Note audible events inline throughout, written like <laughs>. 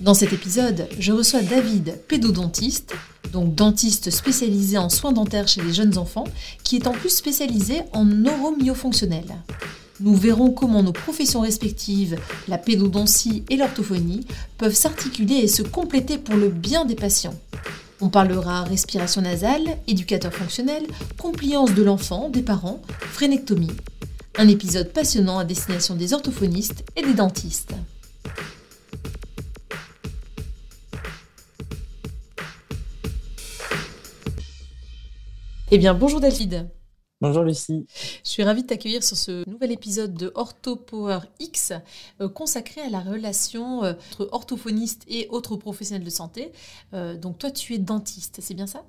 Dans cet épisode, je reçois David, pédodontiste, donc dentiste spécialisé en soins dentaires chez les jeunes enfants, qui est en plus spécialisé en neuromyofonctionnel. Nous verrons comment nos professions respectives, la pédodontie et l'orthophonie, peuvent s'articuler et se compléter pour le bien des patients. On parlera respiration nasale, éducateur fonctionnel, compliance de l'enfant, des parents, phrénectomie. Un épisode passionnant à destination des orthophonistes et des dentistes. Eh bien, bonjour David. Bonjour Lucie. Je suis ravie de t'accueillir sur ce nouvel épisode de Ortho Power X euh, consacré à la relation euh, entre orthophoniste et autres professionnels de santé. Euh, donc toi, tu es dentiste, c'est bien ça?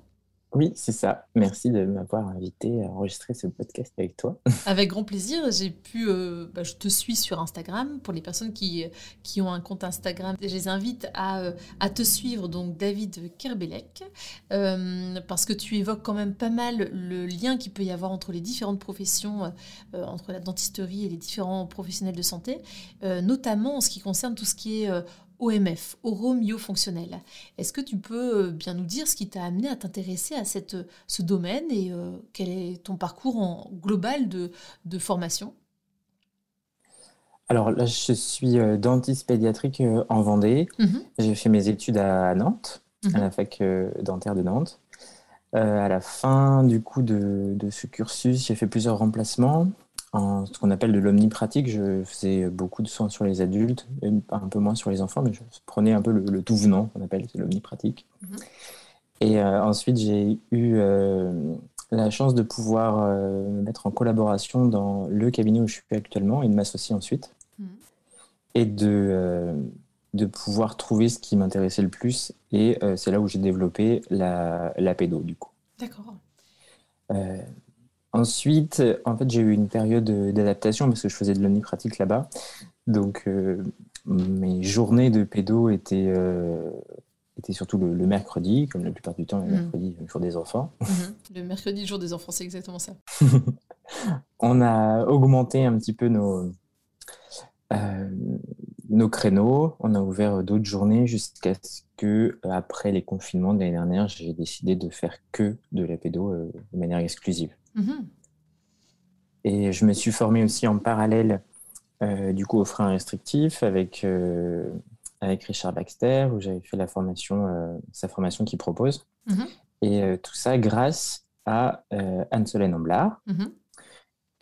Oui, c'est ça. Merci de m'avoir invité à enregistrer ce podcast avec toi. <laughs> Avec grand plaisir. J'ai pu, euh, bah, je te suis sur Instagram. Pour les personnes qui, qui ont un compte Instagram, je les invite à, euh, à te suivre, donc David Kerbelec, euh, parce que tu évoques quand même pas mal le lien qu'il peut y avoir entre les différentes professions, entre la dentisterie et les différents professionnels de santé, notamment en ce qui concerne tout ce qui est OMF, oromyofonctionnel. Est-ce que tu peux euh, bien nous dire ce qui t'a amené à t'intéresser à cette, ce domaine et euh, quel est ton parcours en global de, formation? Alors là, je suis euh, dentiste pédiatrique en Vendée. Mhm. J'ai fait mes études à Nantes, à mhm. la fac dentaire de Nantes. à la fin du coup de ce cursus, j'ai fait plusieurs remplacements en ce qu'on appelle de l'omnipratique. Je faisais beaucoup de soins sur les adultes, un peu moins sur les enfants, mais je prenais un peu le, tout venant, qu'on appelle l'omnipratique. Mhm. Et euh, ensuite, j'ai eu euh, la chance de pouvoir euh, me mettre en collaboration dans le cabinet où je suis actuellement et de m'associer ensuite. Mhm. Et de, de pouvoir trouver ce qui m'intéressait le plus. Et c'est là où j'ai développé la, la pédo, du coup. D'accord. Ensuite, en fait, j'ai eu une période d'adaptation parce que je faisais de l'omnipratique là-bas. Donc, euh, mes journées de pédo étaient, euh, étaient surtout le, mercredi, comme la plupart du temps, le mmh. mercredi, le jour des enfants. Mmh. <laughs> Le mercredi, le jour des enfants, c'est exactement ça. On a augmenté un petit peu nos, euh, nos créneaux. On a ouvert d'autres journées jusqu'à ce que, après les confinements de l'année dernière, j'ai décidé de faire que de la pédo de manière exclusive. Mhm. Et je me suis formé aussi en parallèle euh, du coup au frein restrictif avec, euh, avec Richard Baxter où j'avais fait la formation, euh, sa formation qu'il propose. Mhm. Et tout ça grâce à Anne-Solène Amblard, mhm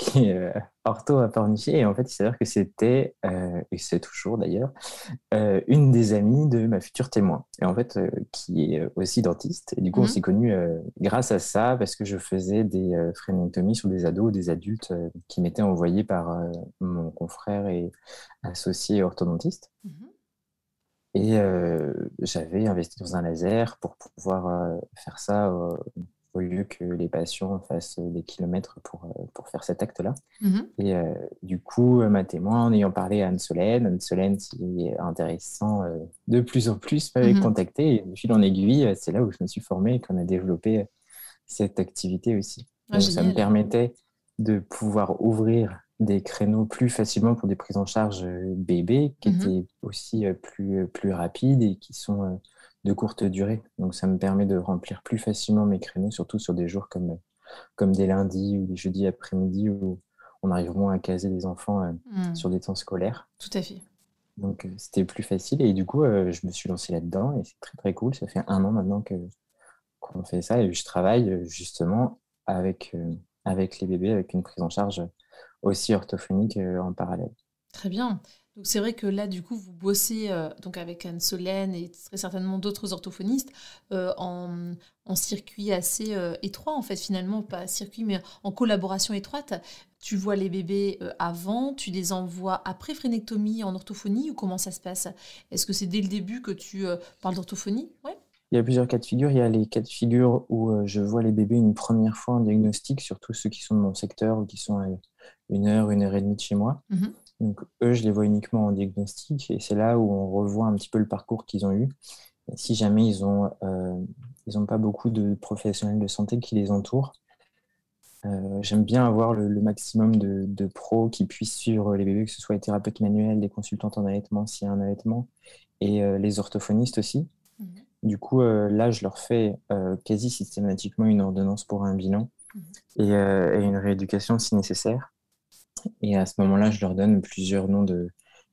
qui est ortho à Pornichet. Et en fait, il s'avère que c'était, euh, et c'est toujours d'ailleurs, euh, une des amies de ma future témoin. Et en fait, qui est aussi dentiste. Et du coup, on mhm. s'est connus grâce à ça, parce que je faisais des frénectomies sur des ados, des adultes qui m'étaient envoyés par mon confrère et associé orthodontiste. Mhm. Et j'avais investi dans un laser pour pouvoir faire ça au lieu que les patients fassent des kilomètres pour, euh, pour faire cet acte-là. Mhm. Et euh, du coup, ma témoin, en ayant parlé à Anne-Solène, Anne-Solène, qui est intéressant euh, de plus en plus, m'avait mhm. contacté. Et de fil en aiguille, c'est là où je me suis formé et qu'on a développé cette activité aussi. Ah, ça me permettait de pouvoir ouvrir des créneaux plus facilement pour des prises en charge bébés qui mhm. étaient aussi plus, plus rapides et qui sont de courte durée. Donc ça me permet de remplir plus facilement mes créneaux, surtout sur des jours comme, comme des lundis ou des jeudis après-midi où on arrive moins à caser des enfants euh, hmm. sur des temps scolaires. Tout à fait. Donc euh, c'était plus facile et du coup euh, je me suis lancé là-dedans et c'est très très cool. Ça fait un an maintenant que qu'on fait ça et je travaille justement avec, avec les bébés avec une prise en charge aussi orthophonique en parallèle. Très bien. Donc c'est vrai que là, du coup, vous bossez euh, donc avec Anne Solène et très certainement d'autres orthophonistes euh, en, circuit assez euh, étroit, en fait, finalement, pas circuit, mais en collaboration étroite. Tu vois les bébés avant, tu les envoies après phrénectomie en orthophonie ou comment ça se passe? Est-ce que c'est dès le début que tu parles d'orthophonie? Ouais il y a plusieurs cas de figure. Il y a les cas de figure où je vois les bébés une première fois en diagnostic, surtout ceux qui sont de mon secteur ou qui sont à une heure, une heure et demie de chez moi. Mmh donc, eux, je les vois uniquement en diagnostic et c'est là où on revoit un petit peu le parcours qu'ils ont eu. si jamais ils n'ont euh, pas beaucoup de professionnels de santé qui les entourent, euh, j'aime bien avoir le, maximum de, de, pros qui puissent suivre les bébés, que ce soit les thérapeutes manuels, les consultantes en allaitement s'il y a un allaitement, et euh, les orthophonistes aussi. Mhm. Du coup, là, je leur fais quasi systématiquement une ordonnance pour un bilan mhm. et, et, une rééducation si nécessaire. Et à ce moment-là, je leur donne plusieurs noms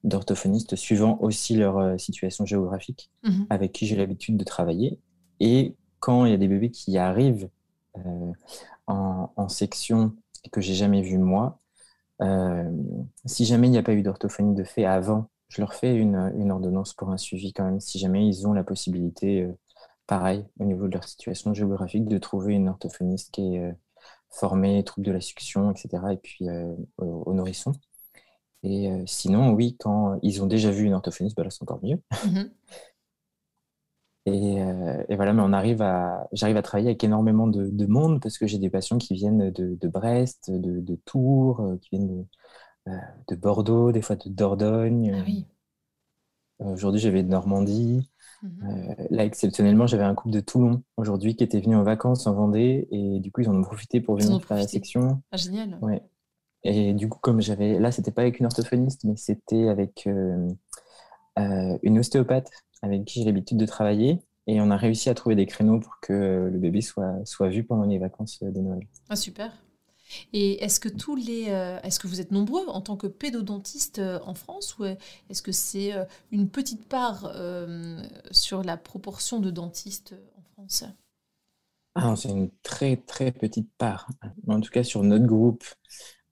d'orthophonistes suivant aussi leur euh, situation géographique mhm. avec qui j'ai l'habitude de travailler. Et quand il y a des bébés qui arrivent euh, en, section et que j'ai jamais vu moi, euh, si jamais il n'y a pas eu d'orthophonie de fait avant, je leur fais une, une, ordonnance pour un suivi quand même, si jamais ils ont la possibilité, pareil, au niveau de leur situation géographique, de trouver une orthophoniste qui est formés, troubles de la succion, etc. Et puis euh, au, nourrisson. Et euh, sinon, oui, quand ils ont déjà vu une orthophoniste, bah là, c'est encore mieux. <laughs> Mhm. Euh, et, voilà, mais on arrive à, j'arrive à travailler avec énormément de, monde parce que j'ai des patients qui viennent de, Brest, de, Tours, qui viennent de, Bordeaux, des fois de Dordogne. Ah oui. Aujourd'hui, j'avais de Normandie. Mhm. Euh, là, exceptionnellement, j'avais un couple de Toulon aujourd'hui qui était venu en vacances en Vendée et du coup, ils en ont profité pour venir faire la section. Ah, génial. Ouais. Et du coup, comme j'avais. Là, c'était pas avec une orthophoniste, mais c'était avec euh, euh, une ostéopathe avec qui j'ai l'habitude de travailler. Et on a réussi à trouver des créneaux pour que le bébé soit, soit vu pendant les vacances de Noël. Ah, super. Et est-ce que tous les, euh, est-ce que vous êtes nombreux en tant que pédodontiste euh, en France ou est-ce que c'est euh, une petite part sur la proportion de dentistes en France? Ah, C'est une très très petite part. En tout cas, sur notre groupe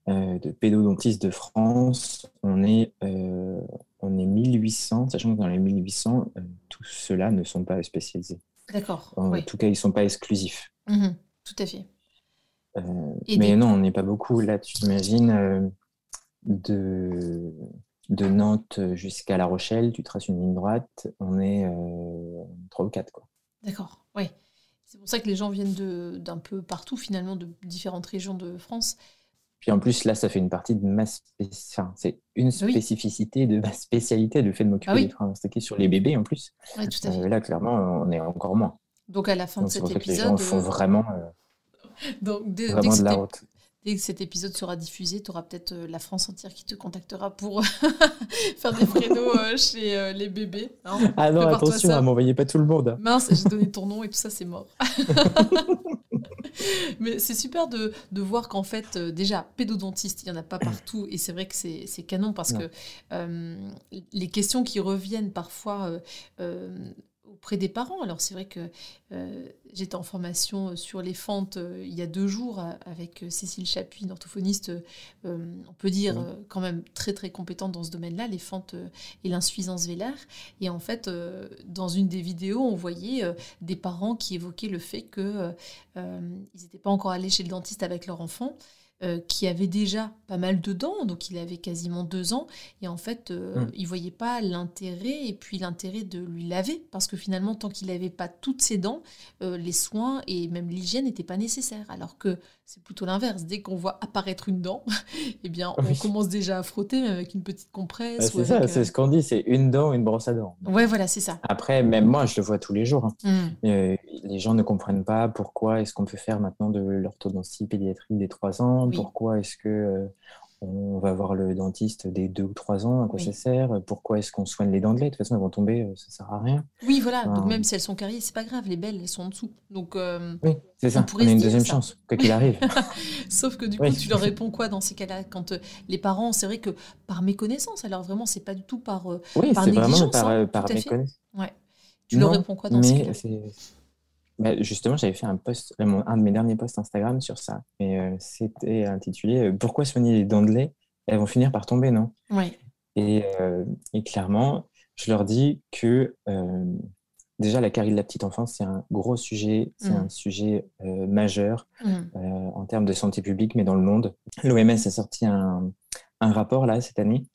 de pédodontistes de France, on est, on est 1800, sachant que dans les 1800, tous ceux-là ne sont pas spécialisés. D'accord. En tout cas, ils ne sont pas exclusifs. Mmh tout à fait. Euh, mais non, on n'est pas beaucoup. Là, tu imagines euh, de, de Nantes jusqu'à La Rochelle, tu traces une ligne droite, on est euh, 3 ou 4. D'accord, oui. C'est pour ça que les gens viennent d'un peu partout, finalement, de différentes régions de France. Puis en plus, là, ça fait une partie de ma spécialité. c'est une spécificité de ma spécialité, le fait de m'occuper ah oui. des sur les bébés en plus. tout à fait. Euh, là, clairement, on est encore moins. Donc à la fin de cet épisode. Les gens font vraiment. Donc, dès, que cet épisode sera diffusé, tu auras peut-être euh, la France entière qui te contactera pour <laughs> faire des créneaux euh, chez euh, les bébés. Hein. ah non, attention, ne m'envoyez pas tout le monde. Mince, j'ai donné ton nom et tout ça, c'est mort. <laughs> Mais c'est super de, de voir qu'en fait, déjà, pédodontiste, il n'y en a pas partout. Et c'est vrai que c'est canon parce que les questions qui reviennent parfois auprès des parents. Alors c'est vrai que euh, j'étais en formation sur les fentes euh, il y a deux jours euh, avec Cécile Chapuis, une orthophoniste, on peut dire quand même très très compétente dans ce domaine-là, les fentes et l'insuffisance vélaire. Et en fait, dans une des vidéos, on voyait des parents qui évoquaient le fait qu'ils n'étaient pas encore allés chez le dentiste avec leur enfant. Euh, qui avait déjà pas mal de dents, donc il avait quasiment deux ans, et en fait, euh, hmm. il voyait pas l'intérêt, et puis l'intérêt de lui laver, parce que finalement, tant qu'il n'avait pas toutes ses dents, euh, les soins et même l'hygiène n'étaient pas nécessaires, alors que c'est plutôt l'inverse. Dès qu'on voit apparaître une dent, <laughs> eh bien, on commence déjà à frotter avec une petite compresse. c'est ça, c'est ce qu'on dit, c'est une dent, une brosse à dents. Ouais, voilà, c'est ça. Après, même moi, je le vois tous les jours. Hein. Hmm. les gens ne comprennent pas pourquoi est-ce qu'on peut faire maintenant de l'orthodontie pédiatrique des trois ans pourquoi est-ce que euh, on va voir le dentiste dès deux ou trois ans, à quoi ça sert Pourquoi est-ce qu'on soigne les dents de lait? De toute façon, elles vont tomber, euh, ça sert à rien. Oui, voilà. Donc même si elles sont carriées, c'est pas grave. Les belles, elles sont en dessous. Donc euh, oui, c'est ça. On, a une deuxième chance, quoi qu'il arrive. <laughs> Sauf que du coup, tu leur réponds quoi dans ces cas-là? Quand les parents, c'est vrai que par méconnaissance, alors vraiment, c'est pas du tout par oui, c'est vraiment par, hein, par méconnaissance. Ouais. Tu leur réponds quoi dans ces cas-là? Bah, justement, j'avais fait un post, un de mes derniers posts Instagram sur ça. Et euh, c'était intitulé euh, Pourquoi soigner les dents de lait Elles vont finir par tomber, non? Oui. Et, et, clairement, je leur dis que déjà, la carie de la petite enfance, c'est un gros sujet, c'est mm. un sujet majeur mm. en termes de santé publique, mais dans le monde. L'OMS a sorti un, un, rapport là cette année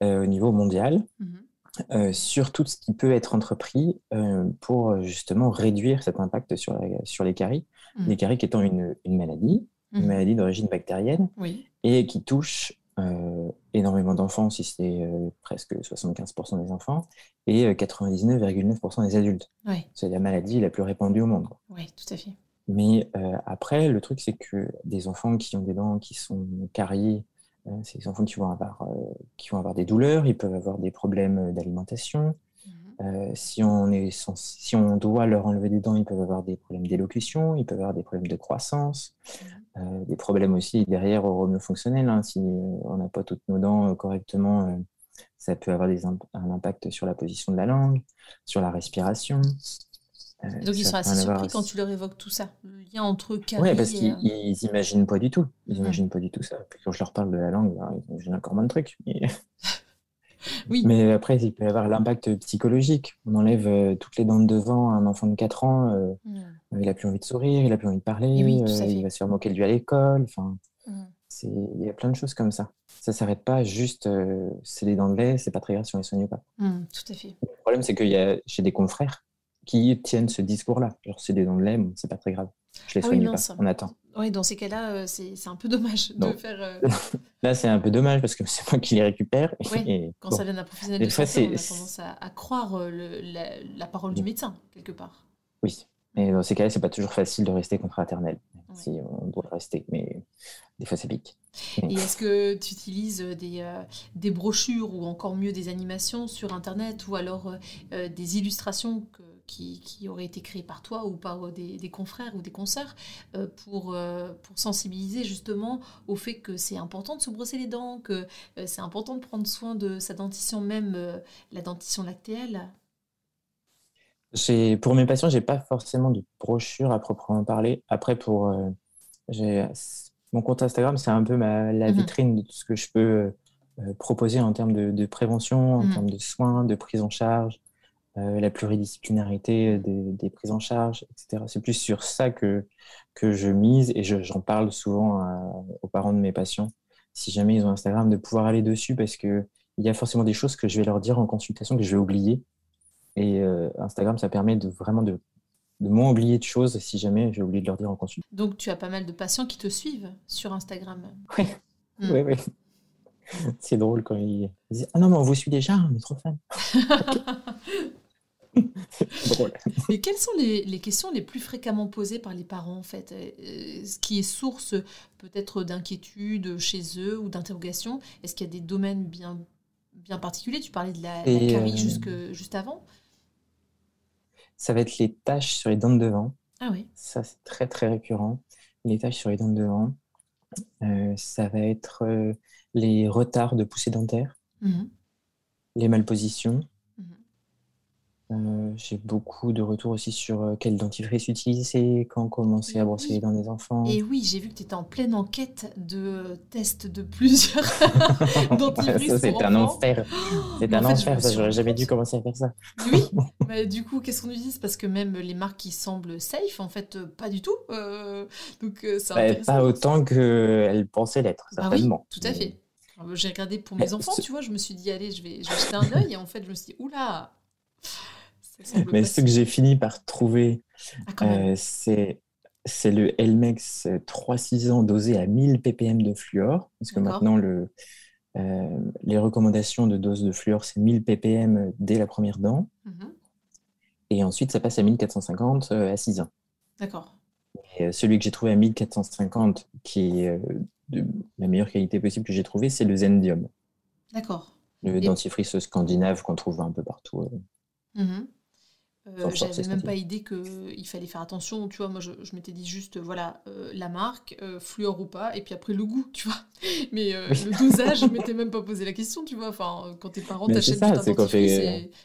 au niveau mondial. Mm-hmm. Euh, sur tout ce qui peut être entrepris euh, pour justement réduire cet impact sur, sur les caries. Mmh. Les caries étant une, une maladie, une mmh. maladie d'origine bactérienne, et qui touche euh, énormément d'enfants, si c'est presque 75% des enfants, et 99,9% des adultes. C'est la maladie la plus répandue au monde. Oui, tout à fait. Mais après, le truc, c'est que des enfants qui ont des dents qui sont cariées euh, c'est des enfants qui vont, avoir, euh, qui vont avoir des douleurs, ils peuvent avoir des problèmes d'alimentation. Mhm. Euh, si, on est si on doit leur enlever des dents, ils peuvent avoir des problèmes d'élocution, ils peuvent avoir des problèmes de croissance, mhm. des problèmes aussi derrière fonctionnels. Hein. Si on n'a pas toutes nos dents correctement, ça peut avoir des, un impact sur la position de la langue, sur la respiration. Euh, Donc ils sont assez surpris quand tu leur évoques tout ça, le lien entre caries. Oui, parce qu'ils n'imaginent pas du tout. Ils n'imaginent pas du tout ça. Puis quand je leur parle de la langue, ben, ils imaginent encore moins de trucs. Mais... <laughs> oui. Mais après, il peut y avoir l'impact psychologique. On enlève euh, toutes les dents de devant à un enfant de 4 ans. Euh, mm. Il n'a plus envie de sourire, il n'a plus envie de parler, il va se faire moquer de lui à l'école. Enfin, mm. Il y a plein de choses comme ça. Ça ne s'arrête pas juste, c'est des dents de lait, c'est pas très grave si on les soigne pas. Mm, tout à fait. Le problème, c'est que j'ai des confrères qui tiennent ce discours-là. Genre, c'est des dents de lait, c'est pas très grave. Je les ah soigne pas, on attend. Oui, dans ces cas-là, euh, c'est un peu dommage de faire. Euh, <laughs> Là, c'est un peu dommage parce que c'est moi qui les récupère. <laughs> Oui, quand ça vient d'un professionnel de santé, on a tendance à, croire euh, le, la, parole du médecin, quelque part. Oui, mais dans ces cas-là, c'est pas toujours facile de rester contre-maternel. Si on doit rester, mais des fois, c'est pique. Et est-ce que tu utilises des, des, brochures ou encore mieux des animations sur Internet ou alors des illustrations que qui, qui, auraient été créés par toi ou par euh, des, confrères ou des consoeurs euh, pour, euh, pour sensibiliser justement au fait que c'est important de se brosser les dents, que c'est important de prendre soin de sa dentition, même la dentition lactéale Pour mes patients, j'ai pas forcément de brochure à proprement parler. Après, pour mon compte Instagram, c'est un peu ma, la mhm. vitrine de tout ce que je peux proposer en termes de, prévention, en mhm. termes de soins, de prise en charge, euh, la pluridisciplinarité des, prises en charge, etc. C'est plus sur ça que, que je mise et j'en parle souvent aux parents de mes patients, si jamais ils ont Instagram, de pouvoir aller dessus parce qu'il y a forcément des choses que je vais leur dire en consultation que je vais oublier. Et euh, Instagram, ça permet de vraiment de, de moins oublier de choses si jamais j'ai oublié de leur dire en consultation. Donc tu as pas mal de patients qui te suivent sur Instagram. Oui, hmm. oui, oui. C'est drôle quand ils disent Ah non, mais on vous suit déjà, on est trop fan. <laughs> <laughs> Mais quelles sont les, questions les plus fréquemment posées par les parents, en fait? Euh, Ce qui est source peut-être d'inquiétude chez eux ou d'interrogation Est-ce qu'il y a des domaines bien, bien particuliers? Tu parlais de la, carie euh, jusque, juste avant? Ça va être les taches sur les dents de devant. Ah oui. Ça, c'est très, très récurrent. Les taches sur les dents de devant. Euh, ça va être les retards de poussée dentaire, mmh les malpositions, euh, j'ai beaucoup de retours aussi sur euh, quel dentifrice utiliser, quand commencer à brosser les dents des enfants. Et oui, j'ai vu que tu étais en pleine enquête de tests de plusieurs <laughs> dentifrices. c'est un enfer. <gasps> C'est un enfer, ça, j'aurais jamais dû commencer à faire ça. Oui, <laughs> mais du coup, qu'est-ce qu'on utilise Parce que même les marques qui semblent safe, en fait, euh, pas du tout. donc, bah, Pas autant qu'elles pensaient l'être, bah certainement. oui, tout à fait. J'ai regardé pour mes enfants, tu vois, je me suis dit, allez, je vais, je vais jeter un <laughs> œil, et en fait, je me suis dit, oula mais ce que j'ai fini par trouver, ah, euh, c'est c'est le Elmex 3-6 ans dosé à 1000 ppm de fluor, parce que maintenant le, euh, les recommandations de dose de fluor, c'est 1000 ppm dès la première dent, mhm. et ensuite ça passe à 1450 euh, à 6 ans. D'accord. celui que j'ai trouvé à 1450, qui est de la meilleure qualité possible que j'ai trouvé, c'est le Zendium. D'accord. Le dentifrice scandinave qu'on trouve un peu partout. Mhm. Euh, j'avais même pas idée qu'il fallait faire attention, tu vois, moi je, je m'étais dit juste, voilà, euh, la marque, euh, fluor ou pas, et puis après le goût, <laughs> tu vois. Mais le dosage, je m'étais même pas posé la question, tu vois, enfin, quand tes parents t'achètent du un dentifrice,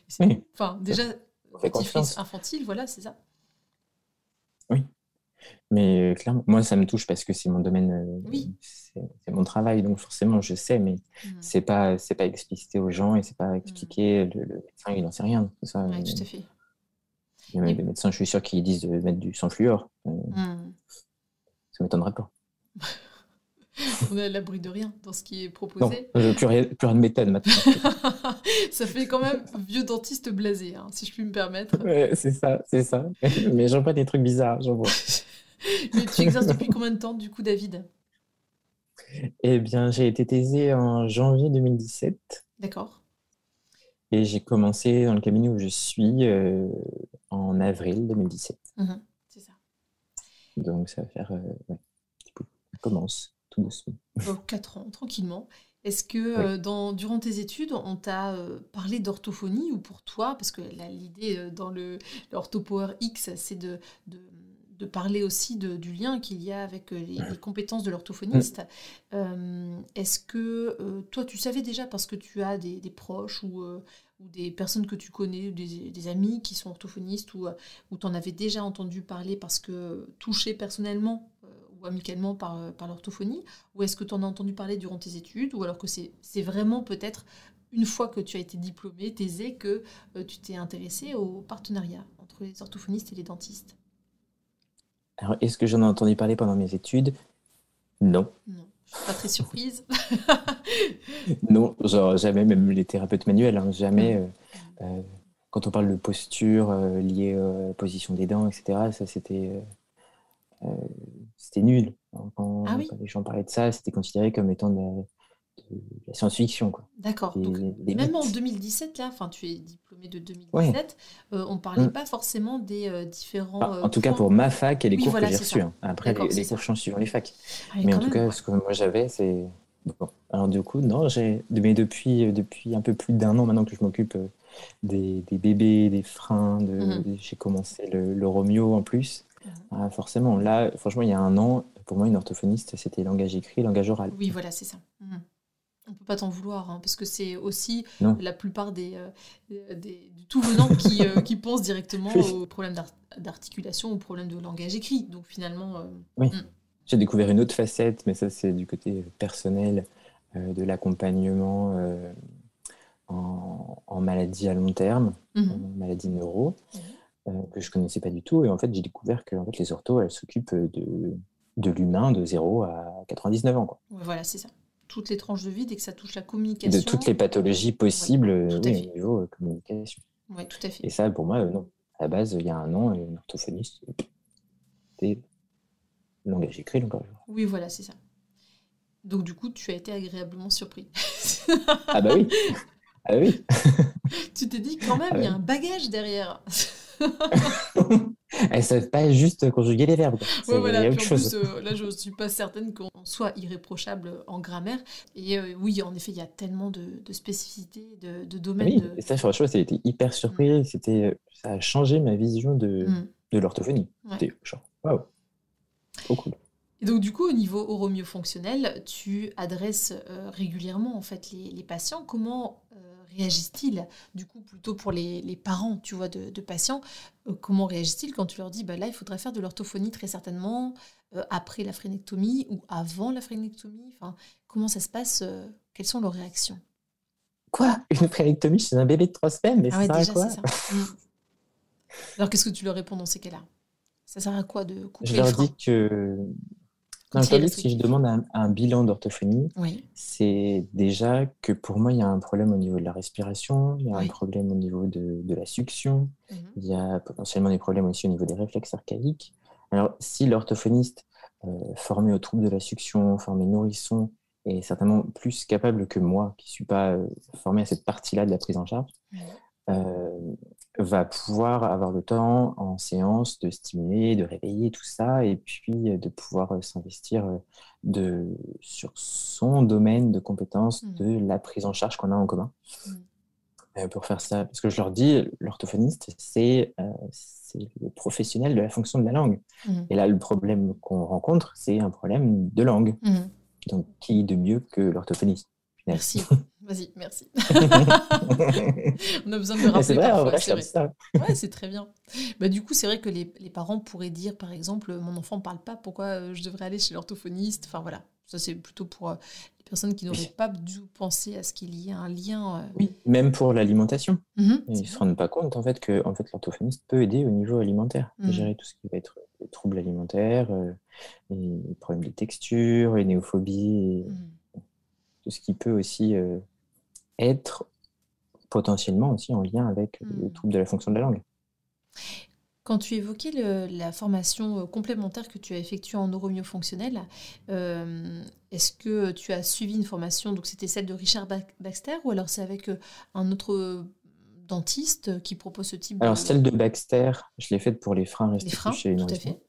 c'est... Enfin, déjà, dentifrice infantile, voilà, c'est ça. Oui. Mais clairement, moi, ça me touche parce que c'est mon domaine, Oui. c'est mon travail, donc forcément, je sais, mais Mm. c'est pas, c'est pas explicité aux gens et c'est pas expliqué. Le, le médecin, il n'en sait rien. Ça, Ouais, tout à fait. Il y a même des médecins, je suis sûr qu'ils disent de mettre du sans fluor. Euh, Mm. Ça m'étonnerait pas. <laughs> On est à l'abri de rien dans ce qui est Non, proposé. euh, plus rien, plus rien de m'étonne maintenant. <laughs> ça fait quand même vieux dentiste blasé, hein, si je puis me permettre. Ouais, c'est ça, c'est ça. <laughs> Mais j'en vois des trucs bizarres, j'en vois. Mais tu exerces depuis combien de temps, du coup, David? Eh bien, j'ai été thésé en janvier 2017 D'accord. Et j'ai commencé dans le cabinet où je suis euh, en avril 2017. Mhm, C'est ça. Donc, ça va faire. euh, ouais. Ça commence tout doucement. Donc, 4 ans, tranquillement. Est-ce que euh, dans, durant tes études, on t'a euh, parlé d'orthophonie ou pour toi, parce que l'idée dans le l'Orthopower X, c'est de, de, de parler aussi de- du lien qu'il y a avec euh, les, les compétences de l'orthophoniste. Euh, Est-ce que euh, toi, tu savais déjà parce que tu as des, des proches ou, ou des personnes que tu connais, ou des, des amis qui sont orthophonistes ou, ou tu en avais déjà entendu parler parce que touché personnellement ou amicalement par, par l'orthophonie Ou est-ce que tu en as entendu parler durant tes études Ou alors que c'est vraiment peut-être une fois que tu as été diplômé, thésé, que euh, tu t'es intéressé au partenariat entre les orthophonistes et les dentistes? Alors, est-ce que j'en ai entendu parler pendant mes études? Non. Non, je suis pas très surprise. <laughs> Non, genre jamais, même les thérapeutes manuels, hein, jamais. euh, euh, quand on parle de posture euh, liée à la position des dents, etc., ça c'était c'était nul. Quand, Ah oui. quand les gens parlaient de ça, c'était considéré comme étant de la, science-fiction. D'accord. Même en mythes. 2017, là, enfin, tu es diplômé de 2017, Ouais. euh, on parlait Mm. pas forcément des euh, différents. Euh, en tout cas, pour ma fac et les Oui, cours voilà, que j'ai reçus. hein. Après, les, les cours changent suivant les facs. Ah, mais en tout même, cas, ouais. ce que moi j'avais, c'est. Bon. Alors, du coup, non, j'ai. Mais depuis, depuis un peu plus d'un an maintenant que je m'occupe des, des bébés, des freins, de... Mhm. j'ai commencé le, le Romeo en plus. Mhm. Ah, forcément, là, franchement, il y a un an, pour moi, une orthophoniste, c'était langage écrit, langage oral. Oui, voilà, c'est ça. On peut pas t'en vouloir, hein, parce que c'est aussi Non. la plupart des, euh, des, tout venant qui, euh, qui pensent directement <laughs> Oui. aux problèmes d'ar- d'articulation, aux problèmes de langage écrit. Donc finalement, euh, Oui. J'ai découvert une autre facette, mais ça, c'est du côté personnel de l'accompagnement en, en maladie à long terme, mhm. en maladie neuro, que je connaissais pas du tout. Et en fait, j'ai découvert que en fait, les orthos, elles s'occupent de, de l'humain de 0 à 99 ans. Quoi. Ouais, voilà, c'est ça. Toutes les tranches de vie, dès que ça touche la communication. de toutes les pathologies possibles Ouais, euh, oui, au niveau euh, communication. Oui, tout à fait. Et ça, pour moi, euh, non. À la base, il y a un an, une orthophoniste, c'était langage écrit, langage. Oui, voilà, c'est ça. Donc du coup, tu as été agréablement surpris. Ah bah oui <laughs> Ah bah oui tu t'es dit quand même, Ah il y a un bagage derrière. <laughs> <laughs> Elles savent pas juste conjuguer les verbes. Ouais, voilà. Puis autre en chose. plus, euh, là, je suis pas certaine qu'on soit irréprochable en grammaire. Et euh, oui, en effet, il y a tellement de, de spécificités, de, de domaines. Oui, de... et ça, franchement, ça a été hyper surpris. C'était, ça a changé ma vision de, Mm. de l'orthophonie. Ouais. C'était genre, waouh, trop cool. Et donc, du coup, au niveau oromio-fonctionnel, tu adresses euh, régulièrement en fait les, les patients. Comment euh, réagissent-ils Du coup, plutôt pour les, les parents, tu vois, de, de patients, euh, comment réagissent-ils quand tu leur dis, bah, là, il faudrait faire de l'orthophonie très certainement euh, après la phrénectomie ou avant la phrénectomie? Enfin, comment ça se passe euh, Quelles sont leurs réactions? Quoi? Une phrénectomie chez un bébé de trois semaines? Mais Ah ouais, ça sert à déjà, quoi? ça. Alors, qu'est-ce que tu leur réponds dans ces cas-là? Ça sert à quoi de couper Je le leur frein dis que. Que si je demande un, un bilan d'orthophonie, Oui. c'est déjà que pour moi, il y a un problème au niveau de la respiration, il y a Oui. un problème au niveau de, de la succion, Mhm. il y a potentiellement des problèmes aussi au niveau des réflexes archaïques. Alors, si l'orthophoniste euh, formé aux troubles de la succion, formé nourrisson, est certainement plus capable que moi, qui ne suis pas euh, formé à cette partie-là de la prise en charge, euh, va pouvoir avoir le temps en séance de stimuler, de réveiller tout ça, et puis euh, de pouvoir euh, s'investir euh, de, sur son domaine de compétences Mhm. de la prise en charge qu'on a en commun. Euh, pour faire ça, parce que je leur dis, l'orthophoniste, c'est euh, le professionnel de la fonction de la langue. Mhm. Et là, le problème qu'on rencontre, c'est un problème de langue. Donc, qui de mieux que l'orthophoniste. Merci. <laughs> Vas-y, merci. <laughs> <laughs> On a besoin de le rappeler. C'est vrai, parfois, en vrai, c'est vrai. c'est ça. Ouais, c'est très bien. Bah, du coup, c'est vrai que les, les parents pourraient dire, par exemple, mon enfant ne parle pas, pourquoi euh, je devrais aller chez l'orthophoniste? Enfin voilà, ça c'est plutôt pour euh, les personnes qui n'auraient Oui. pas tout pensé à ce qu'il y ait un lien. euh, Oui, même pour l'alimentation. mhm, Ils ne se rendent pas compte en fait que en fait, l'orthophoniste peut aider au niveau alimentaire, Mhm. gérer tout ce qui va être les troubles alimentaires, euh, les problèmes de texture, les néophobies, et Mhm. tout ce qui peut aussi euh, être potentiellement aussi en lien avec le Mhm. trouble de la fonction de la langue. Quand tu évoquais le- la formation euh, complémentaire que tu as effectuée en neuromyofonctionnel, euh, est-ce que tu as suivi une formation, donc c'était celle de Richard Ba- Baxter, ou alors c'est avec euh, un autre euh, dentiste qui propose ce type Alors de... celle de Baxter, je l'ai faite pour les freins Les freins, restitués chez une tout à fait.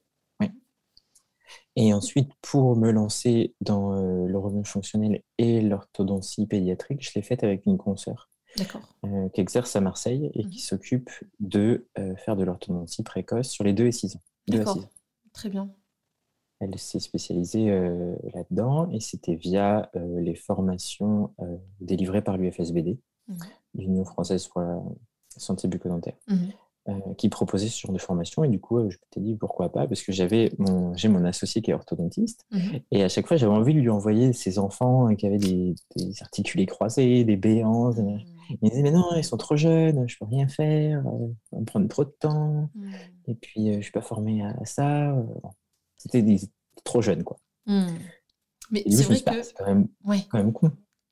Et ensuite, pour me lancer dans euh, le revenu fonctionnel et l'orthodontie pédiatrique, je l'ai faite avec une consoeur euh, qui exerce à Marseille et Mhm. qui s'occupe de euh, faire de l'orthodontie précoce sur les 2 et 6 ans. 2 à D'accord. 6 ans. Très bien. Elle s'est spécialisée là-dedans et c'était via les formations délivrées par l'UFSBD, Mhm. l'Union française pour la santé bucco-dentaire. Mhm. Euh, qui proposait ce genre de formation. Et du coup, euh, je m'étais dit pourquoi pas, parce que j'avais mon, j'ai mon associé qui est orthodontiste. Mhm. Et à chaque fois, j'avais envie de lui envoyer ses enfants euh, qui avaient des, des articulés croisés, des béances. Mhm. Il me disait, mais non, ils sont trop jeunes, je peux rien faire, euh, ça va me prendre trop de temps. Mhm. Et puis, euh, je suis pas formé à, ça. euh. C'était des- trop jeune, quoi. Mhm. Mais c'est vrai que... c'est quand Ouais, quand même con.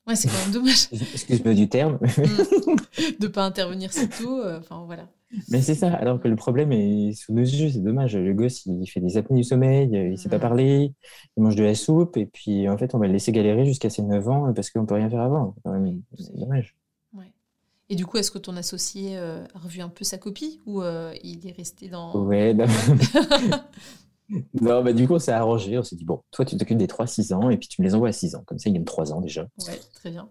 Ouais c'est quand même dommage <laughs> Excuse-moi du terme. de ne pas intervenir si tôt. euh, Enfin, voilà. Mais c'est ça, alors que le problème est sous nos yeux, c'est dommage. Le gosse, il fait des apnées du sommeil, il sait pas Mhm. parler, il mange de la soupe, et puis en fait, on va le laisser galérer jusqu'à ses 9 ans parce qu'on peut rien faire avant. C'est dommage. Ouais. Et du coup, est-ce que ton associé euh, a revu un peu sa copie ou euh, il est resté dans... Ouais, <laughs> non, <laughs> non, bah, du coup, on s'est arrangé. On s'est dit, bon, toi, tu t'occupes des 3-6 ans, et puis tu me les envoies à 6 ans. Comme ça, il gagne 3 ans déjà. Ouais, très bien.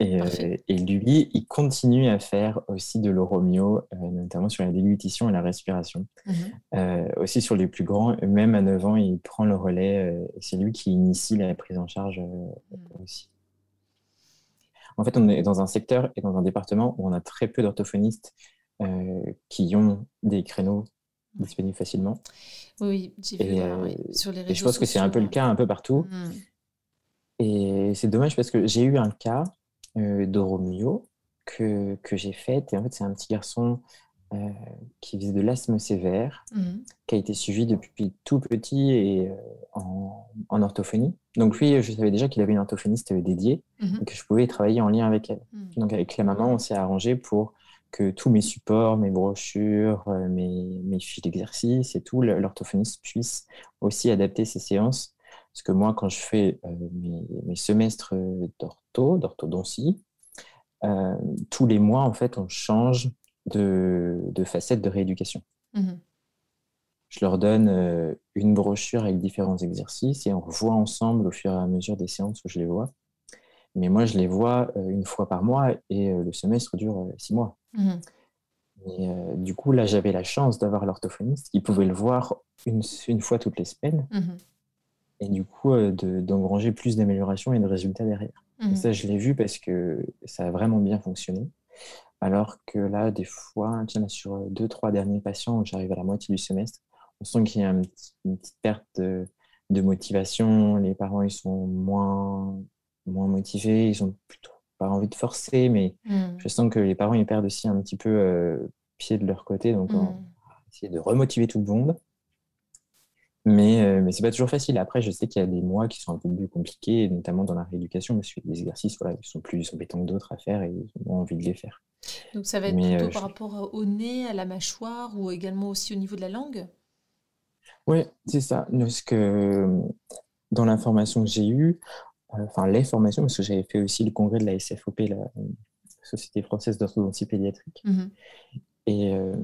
Et, euh, et lui, il continue à faire aussi de l'oromio, euh, notamment sur la déglutition et la respiration. Mhm. Euh, aussi sur les plus grands, même à 9 ans, il prend le relais. c'est lui qui initie la prise en charge Mhm. aussi. En fait, on est dans un secteur et dans un département où on a très peu d'orthophonistes qui ont des créneaux disponibles facilement. Oui, j'ai vu euh, ouais, sur les réseaux Et je pense que c'est un peu le cas un peu partout. Mhm. Et c'est dommage parce que j'ai eu un cas euh, d'oromio que, que j'ai fait. Et en fait, c'est un petit garçon euh, qui faisait de l'asthme sévère, Mhm. qui a été suivi depuis tout petit et euh, en, en orthophonie. Donc lui, je savais déjà qu'il avait une orthophoniste dédiée Mhm. et que je pouvais travailler en lien avec elle. Mhm. Donc avec la maman, on s'est arrangé pour que tous mes supports, mes brochures, euh, mes, mes fiches d'exercice et tout, l'orthophoniste puisse aussi adapter ses séances. Parce que moi, quand je fais euh, mes, mes semestres d'ortho, d'orthodontie, euh, tous les mois, en fait, on change de, de facette de rééducation. Mhm. Je leur donne euh, une brochure avec différents exercices et on revoit ensemble au fur et à mesure des séances où je les vois. Mais moi, je les vois une fois par mois et le semestre dure six mois. Mhm. Et, euh, du coup, là, j'avais la chance d'avoir l'orthophoniste qui pouvait le voir une, une fois toutes les semaines Mhm. et du coup, euh, de- d'engranger plus d'améliorations et de résultats derrière. Et Mhm. ça, je l'ai vu parce que ça a vraiment bien fonctionné. Alors que là, des fois, tiens, sur euh, deux, trois derniers patients, j'arrive à la moitié du semestre, on sent qu'il y a un petit- une petite perte de, de motivation. Les parents, ils sont moins, moins motivés, ils ont plutôt pas envie de forcer, mais Mhm. je sens que les parents, ils perdent aussi un petit peu euh, pied de leur côté. Donc, on va essayer de remotiver tout le monde. Mais, euh, mais c'est pas toujours facile. Après, je sais qu'il y a des mois qui sont un peu plus compliqués, notamment dans la rééducation, parce que les exercices, voilà, ils sont plus embêtants que d'autres à faire et ils ont envie de les faire. Donc ça va être Mais, plutôt euh, par je- rapport au nez, à la mâchoire ou également aussi au niveau de la langue? Oui, c'est ça. Parce que dans l'information que j'ai eue, enfin les formations, parce que j'avais fait aussi le congrès de la SFOP, la Société française d'orthodontie pédiatrique. Mhm. Et euh,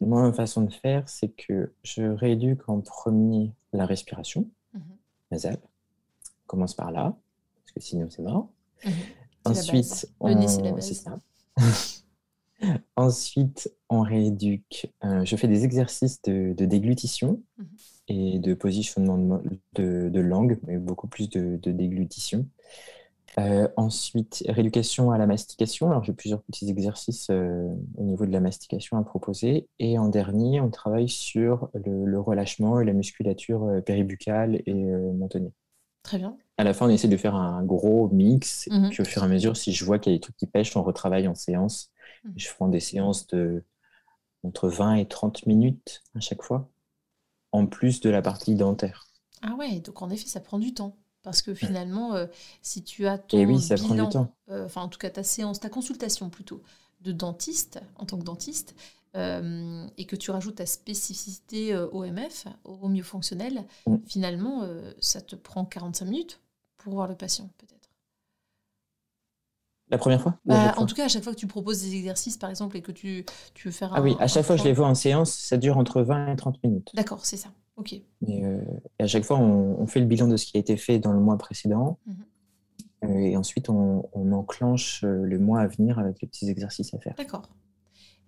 moi, ma façon de faire, c'est que je rééduque en premier la respiration Mhm. nasale. On commence par là, parce que sinon c'est mort. Mhm. Ensuite, on... Ça. <laughs> Ensuite, on rééduque. euh, je fais des exercices de, de déglutition Mhm. Et de positionnement de, mo- de- de langue, mais beaucoup plus de, de déglutition. Euh, ensuite, rééducation à la mastication. Alors, j'ai plusieurs petits exercices euh, au niveau de la mastication à proposer. Et en dernier, on travaille sur le, relâchement et la musculature euh, péribuccale et mentonnière. Très bien. À la fin, on essaie de faire un gros mix. Mhm. Puis, au fur et à mesure, si je vois qu'il y a des trucs qui pêchent, on retravaille en séance. Mhm. Je prends des séances de entre 20 et 30 minutes à chaque fois, en plus de la partie dentaire. Ah ouais, donc en effet, ça prend du temps. Parce que finalement, euh, si tu as ton Et oui, ça prend du temps. Euh, enfin en tout cas ta séance, ta consultation plutôt, de dentiste, en tant que dentiste, euh, et que tu rajoutes ta spécificité OMF, au mieux fonctionnel, mm. finalement, ça te prend 45 minutes pour voir le patient, peut-être. La première fois, bah, En tout cas, à chaque fois que tu proposes des exercices, par exemple, et que tu, tu veux faire Ah oui, à chaque fois que je les vois en séance, ça dure entre 20 et 30 minutes. D'accord, c'est ça. Ok. Euh, et à chaque fois, on, fait le bilan de ce qui a été fait dans le mois précédent. Mhm. Euh, et ensuite, on, enclenche euh, le mois à venir avec les petits exercices à faire. D'accord.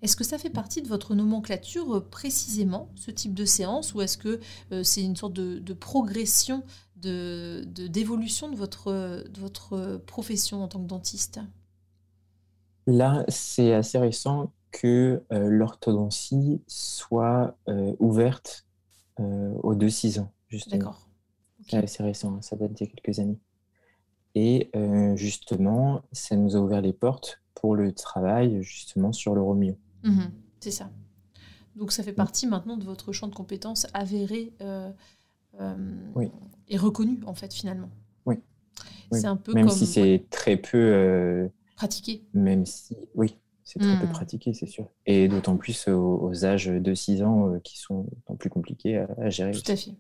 Est-ce que ça fait partie de votre nomenclature précisément, ce type de séance, ou est-ce que c'est une sorte de, progression, de, d'évolution de, votre, de votre profession en tant que dentiste Là, c'est assez récent que l'orthodontie soit ouverte euh, aux 2-6 ans, justement. D'accord. C'est récent, hein, ça date d'il y a quelques années. Et euh, justement, ça nous a ouvert les portes pour le travail, justement, sur le Romeo. Mhm, c'est ça. Donc ça fait mm. partie maintenant de votre champ de compétences avéré euh, et reconnu, en fait, finalement. Oui. C'est un peu Même si c'est très peu... Pratiqué. Même si... Oui, c'est très peu hmm. pratiqué, c'est sûr. Et d'autant plus aux, âges de 6 ans euh, qui sont plus compliqués à, gérer. Tout à fait.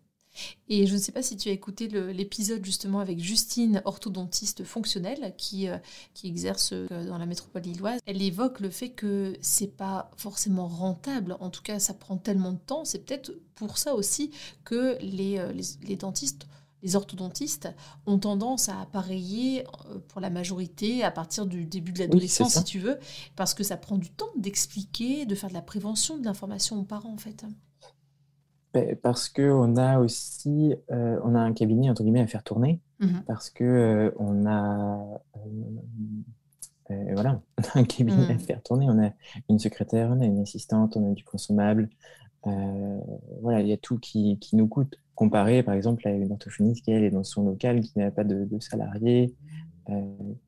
Et je ne sais pas si tu as écouté l'épisode justement avec Justine, orthodontiste fonctionnelle, qui, euh, qui exerce euh, dans la métropole lilloise. Elle évoque le fait que c'est pas forcément rentable. En tout cas, ça prend tellement de temps. C'est peut-être pour ça aussi que les, les, les dentistes les orthodontistes ont tendance à appareiller euh, pour la majorité à partir du début de l'adolescence, si tu veux, parce que ça prend du temps d'expliquer, de faire de la prévention, de l'information aux parents, en fait. Ben, parce qu'on a aussi euh, on a un cabinet entre guillemets à faire tourner, mmh parce que euh, on a voilà, <laughs> on a un cabinet à mmh. faire tourner, on a une secrétaire, on a une assistante, on a du consommable, voilà, il y a tout qui, qui nous coûte comparé par exemple à une orthophoniste qui elle est dans son local, qui n'a pas de, salariés, euh,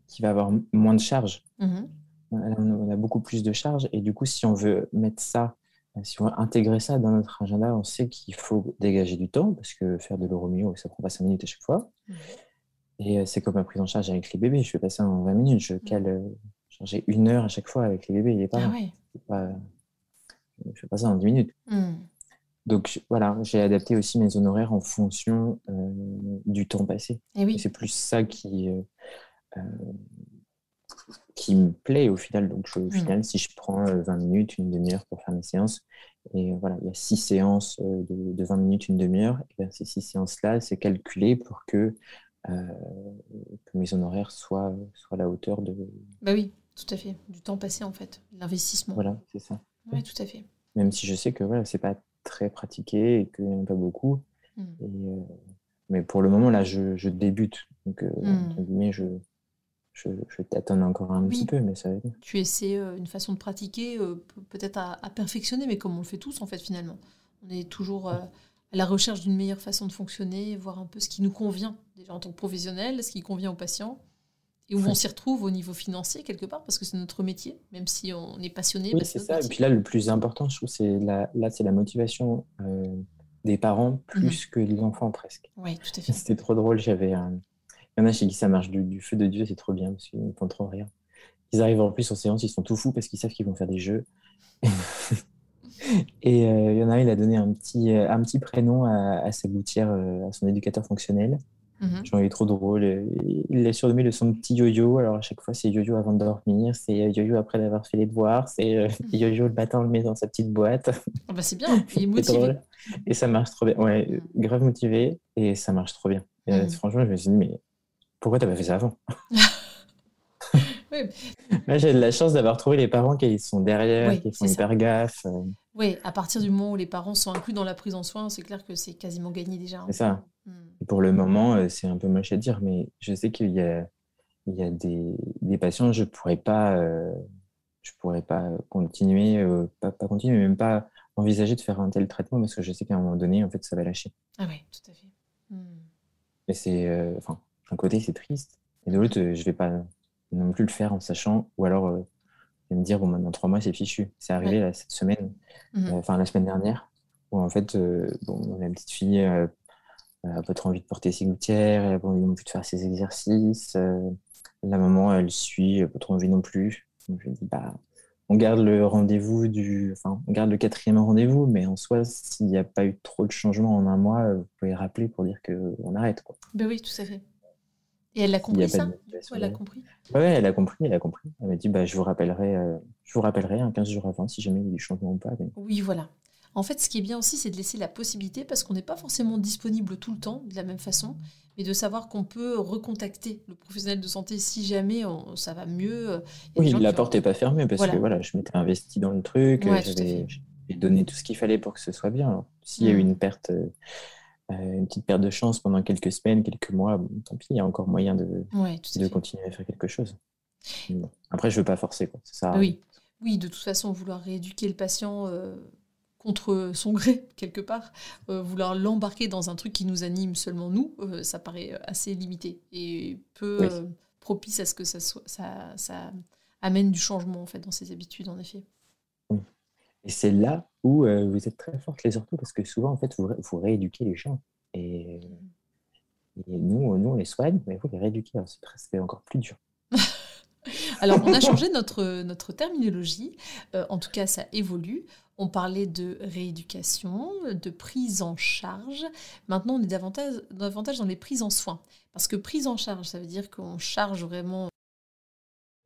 qui va avoir moins de charges. Mhm. On a beaucoup plus de charges et du coup, si on veut mettre ça, euh, si on intégrer ça dans notre agenda, on sait qu'il faut dégager du temps parce que faire de l'euromio, ça prend pas 5 minutes à chaque fois. Et euh, c'est comme ma prise en charge avec les bébés. Je fais pas ça en 20 minutes. Je cale, j'ai une heure à chaque fois avec les bébés. Il est pas, ah je fais pas ça en 10 minutes. Donc voilà, j'ai adapté aussi mes honoraires en fonction euh, du temps passé. Et C'est plus ça qui, euh, euh, qui me plaît au final. Donc au hmm. final, si je prends 20 minutes, une demi-heure pour faire mes séances, et voilà, il y a six séances de, 20 minutes, une demi-heure, et bien ces six séances-là, c'est calculé pour que, que, mes honoraires soient, soient à la hauteur de... Bah oui, tout à fait. Du temps passé en fait, l'investissement. Voilà, c'est ça. Oui, tout à fait. Même si je sais que voilà, c'est pas très pratiqué et qu'il n'y en a pas beaucoup. Hmm. Euh, mais pour le moment, là, je, débute. Donc, euh, hmm. je, je, je tâtonne encore un petit peu, mais ça va Tu essaies euh, une façon de pratiquer, peut-être à, perfectionner, mais comme on le fait tous, en fait, finalement. On est toujours à la recherche d'une meilleure façon de fonctionner, voir un peu ce qui nous convient, déjà en tant que professionnel, ce qui convient aux patients et où on s'y retrouve au niveau financier quelque part parce que c'est notre métier, même si on est passionné. Oui, c'est ça. Et puis là, le plus important, je trouve, c'est la, là, c'est la motivation euh, des parents plus mhm. que des enfants presque. Oui, tout à <laughs> fait. C'était trop drôle. J'avais, il y en a chez qui ça marche du, feu de Dieu, c'est trop bien parce qu'ils font trop rire. Ils arrivent en plus en séance, ils sont tout fous parce qu'ils savent qu'ils vont faire des jeux. <laughs> Et euh, il y en a, il a donné un petit, un petit prénom à, à sa gouttière, euh, à son éducateur fonctionnel. Mmh. Genre, il est trop drôle. Il l'a surnommé de son petit yo-yo. Alors, à chaque fois, c'est yo-yo avant de dormir, c'est euh, yo-yo après d'avoir fait les devoirs, c'est euh, mmh. yo-yo le matin, on le met dans sa petite boîte. Ah bah c'est bien, il est <laughs> motivé. et ça marche trop bien. Ouais, mmh. grave motivé et ça marche trop bien. franchement, je me suis dit, mais pourquoi t'as pas fait ça avant? <laughs> Moi, j'ai de la chance d'avoir trouvé les parents qui sont derrière, qui font hyper gaffe. Euh. Oui, à partir du moment où les parents sont inclus dans la prise en soin, c'est clair que c'est quasiment gagné déjà. Hein. C'est ça. Hmm. pour le moment, euh, c'est un peu moche à dire, mais je sais qu'il y a, il y a des, des patients, je pourrais pas, je pourrais pas continuer, pas, pas, continuer, même pas envisager de faire un tel traitement parce que je sais qu'à un moment donné, en fait, ça va lâcher. Ah oui, tout à fait. Hmm. Et c'est, enfin, d'un côté, c'est triste, et de l'autre, je vais pas non plus le faire en sachant, ou alors euh, me dire, bon, maintenant trois mois, c'est fichu. C'est arrivé cette semaine, mhm. euh, enfin la semaine dernière, où en fait, euh, bon, la petite fille n'a pas trop envie de porter ses gouttières, elle n'a pas envie non plus de faire ses exercices. la maman, elle suit, elle pas trop envie non plus. Donc, je dis, bah, on garde le rendez-vous du, enfin, on garde le quatrième rendez-vous, mais en soi, s'il n'y a pas eu trop de changements en un mois, vous pouvez rappeler pour dire qu'on arrête. Quoi. Ben oui, tout à fait. Et elle l'a compris ça Elle a compris Oui, elle a compris, elle a compris. Elle m'a dit bah, je vous rappellerai, euh, je vous rappellerai un 15 jours avant si jamais il y a du changement ou pas. Oui, voilà. En fait, ce qui est bien aussi, c'est de laisser la possibilité, parce qu'on n'est pas forcément disponible tout le temps de la même façon, mais de savoir qu'on peut recontacter le professionnel de santé si jamais ça va mieux. Oui, la porte n'est pas fermée, parce que voilà, je m'étais investi dans le truc, j'avais donné tout ce qu'il fallait pour que ce soit bien. S'il y a eu mm. une perte euh, euh, une petite perte de chance pendant quelques semaines, quelques mois, tant pis, il y a encore moyen de, de continuer à faire quelque chose. Après, je ne veux pas forcer. Quoi. Ça, oui. oui, de toute façon, vouloir rééduquer le patient euh, contre son gré, <laughs> quelque part, euh, vouloir l'embarquer dans un truc qui nous anime seulement nous, ça paraît assez limité et peu propice à ce que ça, soit, ça, ça amène du changement en fait, dans ses habitudes, en effet. Et c'est là où euh, vous êtes très fortes les orthos, parce que souvent, en fait, vous, vous rééduquez les gens. Et, nous, nous, on les soigne, mais vous les rééduquez. C'est presque encore plus dur. <laughs> Alors, on a changé notre, notre terminologie. Euh, en tout cas, ça évolue. On parlait de rééducation, de prise en charge. Maintenant, on est davantage, davantage dans les prises en soins. Parce que prise en charge, ça veut dire qu'on charge vraiment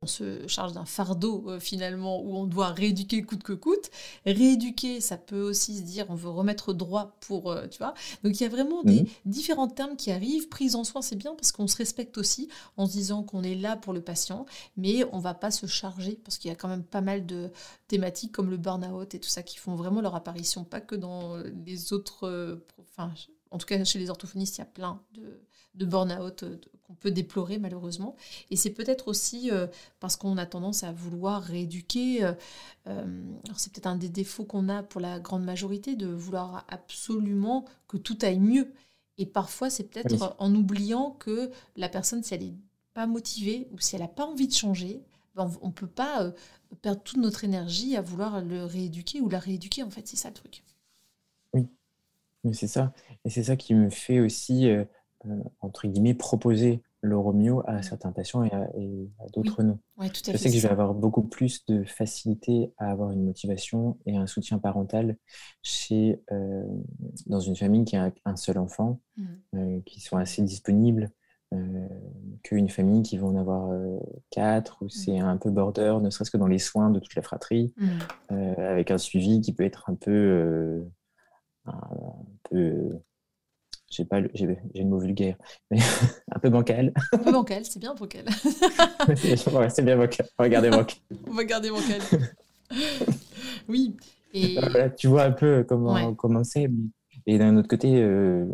on se charge d'un fardeau euh, finalement où on doit rééduquer coûte que coûte. Rééduquer, ça peut aussi se dire on veut remettre droit pour, euh, tu vois. Donc il y a vraiment des mhm. différents termes qui arrivent. Prise en soin, c'est bien parce qu'on se respecte aussi en se disant qu'on est là pour le patient, mais on va pas se charger parce qu'il y a quand même pas mal de thématiques comme le burn-out et tout ça qui font vraiment leur apparition, pas que dans les autres, euh, enfin en tout cas chez les orthophonistes, il y a plein de de burn-out euh, qu'on peut déplorer malheureusement. Et c'est peut-être aussi euh, parce qu'on a tendance à vouloir rééduquer. Euh, c'est peut-être un des défauts qu'on a pour la grande majorité de vouloir absolument que tout aille mieux. Et parfois, c'est peut-être en oubliant que la personne, si elle n'est pas motivée ou si elle n'a pas envie de changer, ben, on ne peut pas perdre toute notre énergie à vouloir le rééduquer ou la rééduquer. En fait, c'est ça le truc. Oui, c'est ça. Et c'est ça qui me fait aussi entre guillemets, proposer le Romeo à certains patients et à, d'autres non. je sais que je vais avoir beaucoup plus de facilité à avoir une motivation et un soutien parental chez, euh, dans une famille qui a un seul enfant, mmh. euh, qui sont assez disponibles, qu'une famille qui va en avoir quatre, où c'est mmh. un peu border, ne serait-ce que dans les soins de toute la fratrie, mmh. avec un suivi qui peut être un peu, un peu j'ai pas j'ai le mot vulgaire mais <laughs> un peu bancal. Un peu bancal c'est bien bancal <laughs> c'est bien bancal on va garder bancal on va garder bancal oui et tu vois un peu comment commencer et d'un autre côté euh,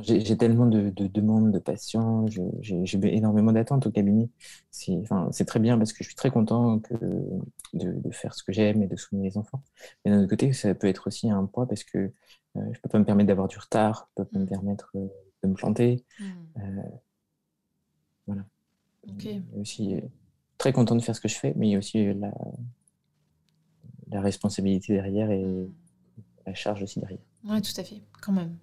j'ai tellement de, demandes de patients j'ai énormément d'attentes au cabinet. C'est enfin, très bien parce que je suis très content que, de, de faire ce que j'aime et de soigner les enfants. Mais d'un autre côté ça peut être aussi un poids parce que euh, je ne peux pas me permettre d'avoir du retard, je ne peux pas me mm. permettre euh, de me planter. Mm. Euh, voilà. Je suis très content de faire ce que je fais, mais il y a aussi la, la responsabilité derrière et mm. la charge aussi derrière. Oui, tout à fait, quand même.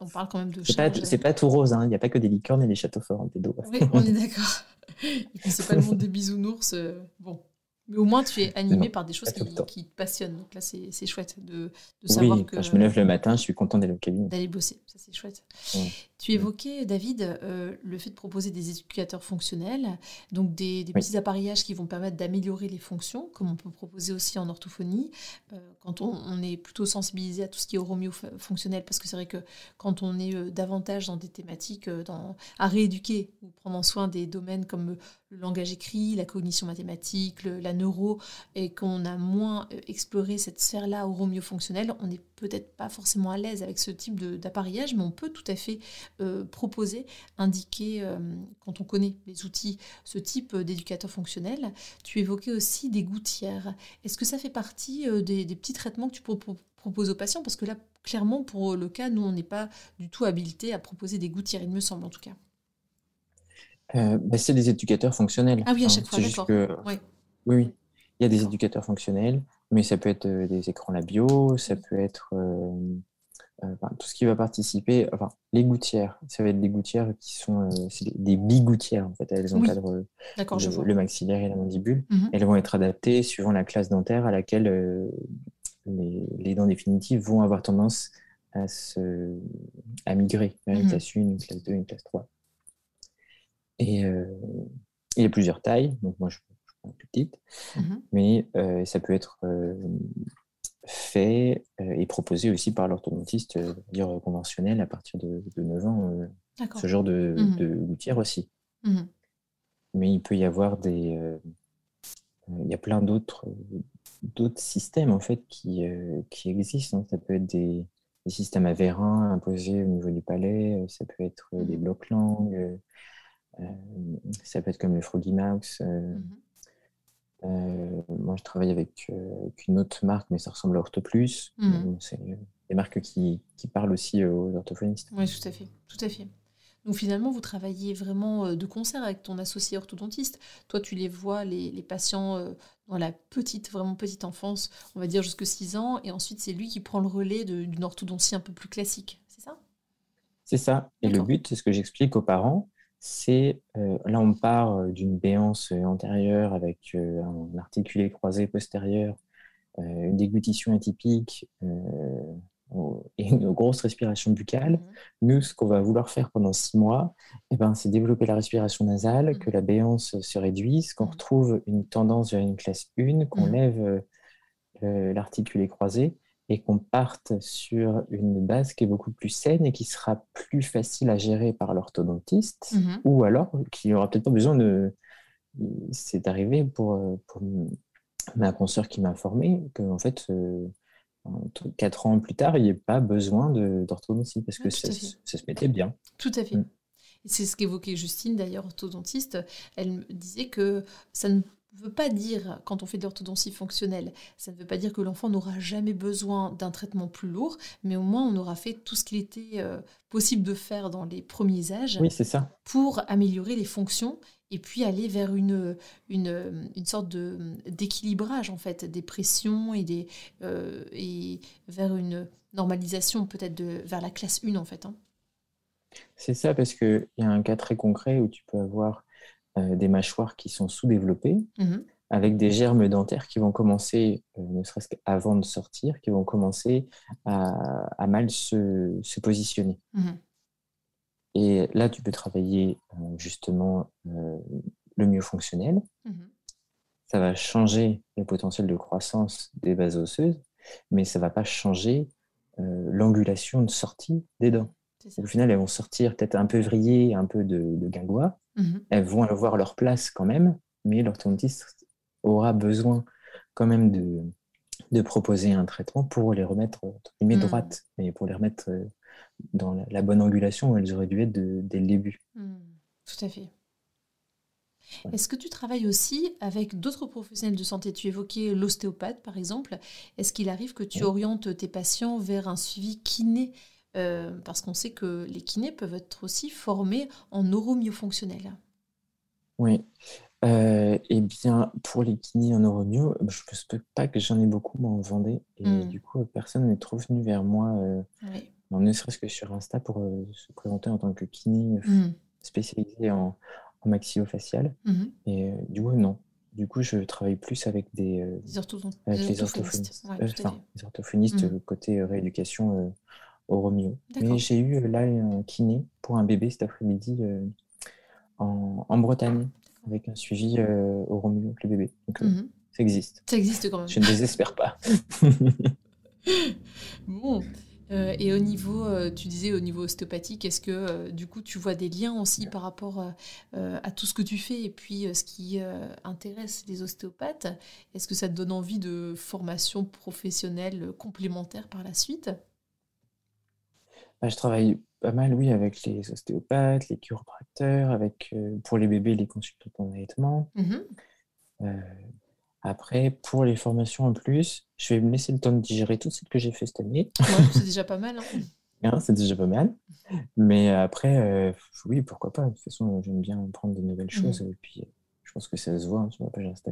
on parle quand même de charge. C'est pas, tout rose, hein. il n'y a pas que des licornes et des châteaux forts en pédo. Oui, on est d'accord. <laughs> C'est pas le monde des bisounours. bon, mais au moins, tu es animé par des choses qui, qui, te passionnent. Donc là, c'est chouette de, de savoir oui, que. Quand je me lève le matin, je suis content d'aller au cabinet. D'aller bosser, ça c'est chouette. Tu évoquais, David, euh, le fait de proposer des éducateurs fonctionnels, donc des, petits appareillages qui vont permettre d'améliorer les fonctions, comme on peut proposer aussi en orthophonie, euh, quand on, est plutôt sensibilisé à tout ce qui est oromio fonctionnel, parce que c'est vrai que quand on est euh, davantage dans des thématiques dans, à rééduquer ou prendre en soin des domaines comme le langage écrit, la cognition mathématique, la neuro et qu'on a moins exploré cette sphère-là fonctionnelle, on n'est peut-être pas forcément à l'aise avec ce type d'appareillage, mais on peut tout à fait proposer, indiquer, quand on connaît les outils, ce type d'éducateur fonctionnel. Tu évoquais aussi des gouttières. Est-ce que ça fait partie des, petits traitements que tu proposes aux patients? Parce que là, clairement, pour le cas, nous, on n'est pas du tout habilité à proposer des gouttières, il me semble en tout cas. Euh, bah, c'est des éducateurs fonctionnels. Ah oui, à chaque fois, d'accord. Oui. oui, il y a des éducateurs fonctionnels, mais ça peut être euh, des écrans labiaux, ça peut être euh, tout ce qui va participer. Enfin, les gouttières, ça va être des gouttières qui sont des bigouttières, en fait. Elles encadrent le, le, maxillaire et la mandibule. Mhm. Elles vont être adaptées suivant la classe dentaire à laquelle les, dents définitives vont avoir tendance à, se, à migrer une mhm. classe 1, une classe 2, une classe 3. Et euh, il y a plusieurs tailles, donc moi je, prends la plus petite, mhm. mais euh, ça peut être euh, fait et proposé aussi par l'orthodontiste dire conventionnel à partir de, 9 ans, ce genre de, mhm. de gouttière aussi. Mais il peut y avoir des. il y a plein d'autres d'autres systèmes en fait qui, euh, qui existent. Ça peut être des, des, systèmes à vérin imposés au niveau du palais, ça peut être euh, des mmh. blocs langues, ça peut être comme le Froggy Mouse. Mmh moi, je travaille avec, une autre marque, mais ça ressemble à OrthoPlus. Mmh. C'est des marques qui, qui, parlent aussi aux orthophonistes. Oui, tout à fait. Tout à fait. Donc finalement, vous travaillez vraiment euh, de concert avec ton associé orthodontiste. Toi, tu les vois, les, patients, euh, dans la petite, vraiment petite enfance, on va dire jusque 6 ans, et ensuite c'est lui qui prend le relais d'une orthodontie un peu plus classique, c'est ça? C'est ça. Et le but, c'est ce que j'explique aux parents, c'est, euh, là on part d'une béance antérieure avec un articulé croisé postérieur, une déglutition atypique, <laughs> et une grosse respiration buccale, mhm. nous, ce qu'on va vouloir faire pendant six mois, eh ben, c'est développer la respiration nasale, mhm. que la béance se réduise, qu'on mhm. retrouve une tendance vers une classe 1, qu'on lève euh, l'articulé croisé et qu'on parte sur une base qui est beaucoup plus saine et qui sera plus facile à gérer par l'orthodontiste, ou alors qui n'aura peut-être pas besoin de... C'est arrivé pour, pour ma consoeur qui m'a informé que, en fait, euh, quatre ans plus tard, il n'y a pas besoin d'orthodontie parce que ça, se mettait bien. Tout à fait. Mm. C'est ce qu'évoquait Justine, d'ailleurs, orthodontiste. Elle me disait que ça ne veut pas dire, quand on fait de l'orthodontie fonctionnelle, ça ne veut pas dire que l'enfant n'aura jamais besoin d'un traitement plus lourd, mais au moins on aura fait tout ce qu'il était euh, possible de faire dans les premiers âges oui, ça. pour améliorer les fonctions et puis aller vers une, une, une sorte d'équilibrage en fait des pressions et, des, euh, et vers une normalisation peut-être vers la classe 1 en fait. Hein. C'est ça parce qu'il y a un cas très concret où tu peux avoir euh, des mâchoires qui sont sous-développées mmh avec des germes dentaires qui vont commencer, euh, ne serait-ce qu'avant de sortir, qui vont commencer à, à mal se, se positionner. Mmh et là, tu peux travailler euh, justement le mieux fonctionnel. Mhm. Ça va changer le potentiel de croissance des bases osseuses, mais ça ne va pas changer l'angulation de sortie des dents. Au final, elles vont sortir peut-être un peu vrillées, un peu de, de guingois. Mhm. Elles vont avoir leur place quand même, mais l'orthodontiste aura besoin quand même de, de proposer un traitement pour les remettre mais mhm. droites, mais pour les remettre dans la, bonne angulation où elles auraient dû être dès le début. Hmm, tout à fait. Est-ce que tu travailles aussi avec d'autres professionnels de santé? Tu évoquais l'ostéopathe, par exemple. Est-ce qu'il arrive que tu orientes tes patients vers un suivi kiné euh, Parce qu'on sait que les kinés peuvent être aussi formés en neuromyofonctionnel. Oui. Euh, eh bien, pour les kinés en neuromyo, je ne pense pas que j'en ai beaucoup en Vendée. Et hmm. du coup, personne n'est trop venu vers moi euh, oui ne serait-ce que sur Insta pour euh, se présenter en tant que kiné euh, mm. spécialisé en, en maxillofacial. Mm-hmm. Et du coup, non. Du coup, je travaille plus avec des, les orthophonistes. les orthophonistes côté rééducation au Romeo. Mais j'ai eu là un kiné pour un bébé cet après-midi en, en, Bretagne avec un suivi au Romeo avec le bébé. Donc, mm-hmm. ça existe. Ça existe quand même. Je ne désespère pas. <laughs> bon. Euh, et au niveau, euh, tu disais au niveau ostéopathique, est-ce que euh, du coup tu vois des liens aussi par rapport à tout ce que tu fais et puis ce qui intéresse les ostéopathes? Est-ce que ça te donne envie de formation professionnelle complémentaire par la suite? Bah, Je travaille pas mal, oui, avec les ostéopathes, les chiropracteurs, avec pour les bébés les consultants d'allaitement. Mmh après, pour les formations en plus, je vais me laisser le temps de digérer tout ce que j'ai fait cette année. c'est déjà pas mal. Hein. <laughs> hein c'est déjà pas mal. Mais après, euh, oui, pourquoi pas. De toute façon, j'aime bien apprendre de nouvelles mmh. choses. Et puis, je pense que ça se voit hein, sur ma page Insta.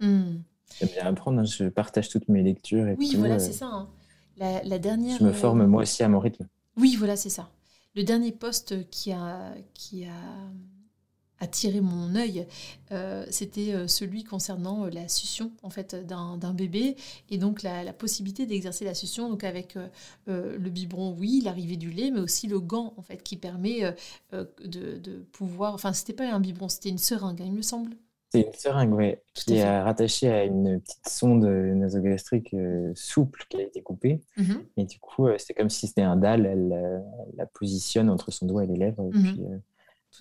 Mmh. J'aime bien apprendre. Hein. Je partage toutes mes lectures. Et oui, voilà, euh, c'est ça. La, la, dernière. Je me forme euh, moi aussi à mon rythme. Oui, voilà, c'est ça. Le dernier poste qui a, qui a attiré mon œil, euh, c'était euh, celui concernant euh, la succion en fait d'un bébé et donc la, possibilité d'exercer la succion donc avec le biberon oui l'arrivée du lait mais aussi le gant en fait qui permet de, pouvoir enfin c'était pas un biberon c'était une seringue hein, il me semble c'est une seringue qui est rattachée à une petite sonde nasogastrique souple qui a été coupée. Mmh et du coup c'est comme si c'était un dalle elle, la positionne entre son doigt et les lèvres. Et mmh puis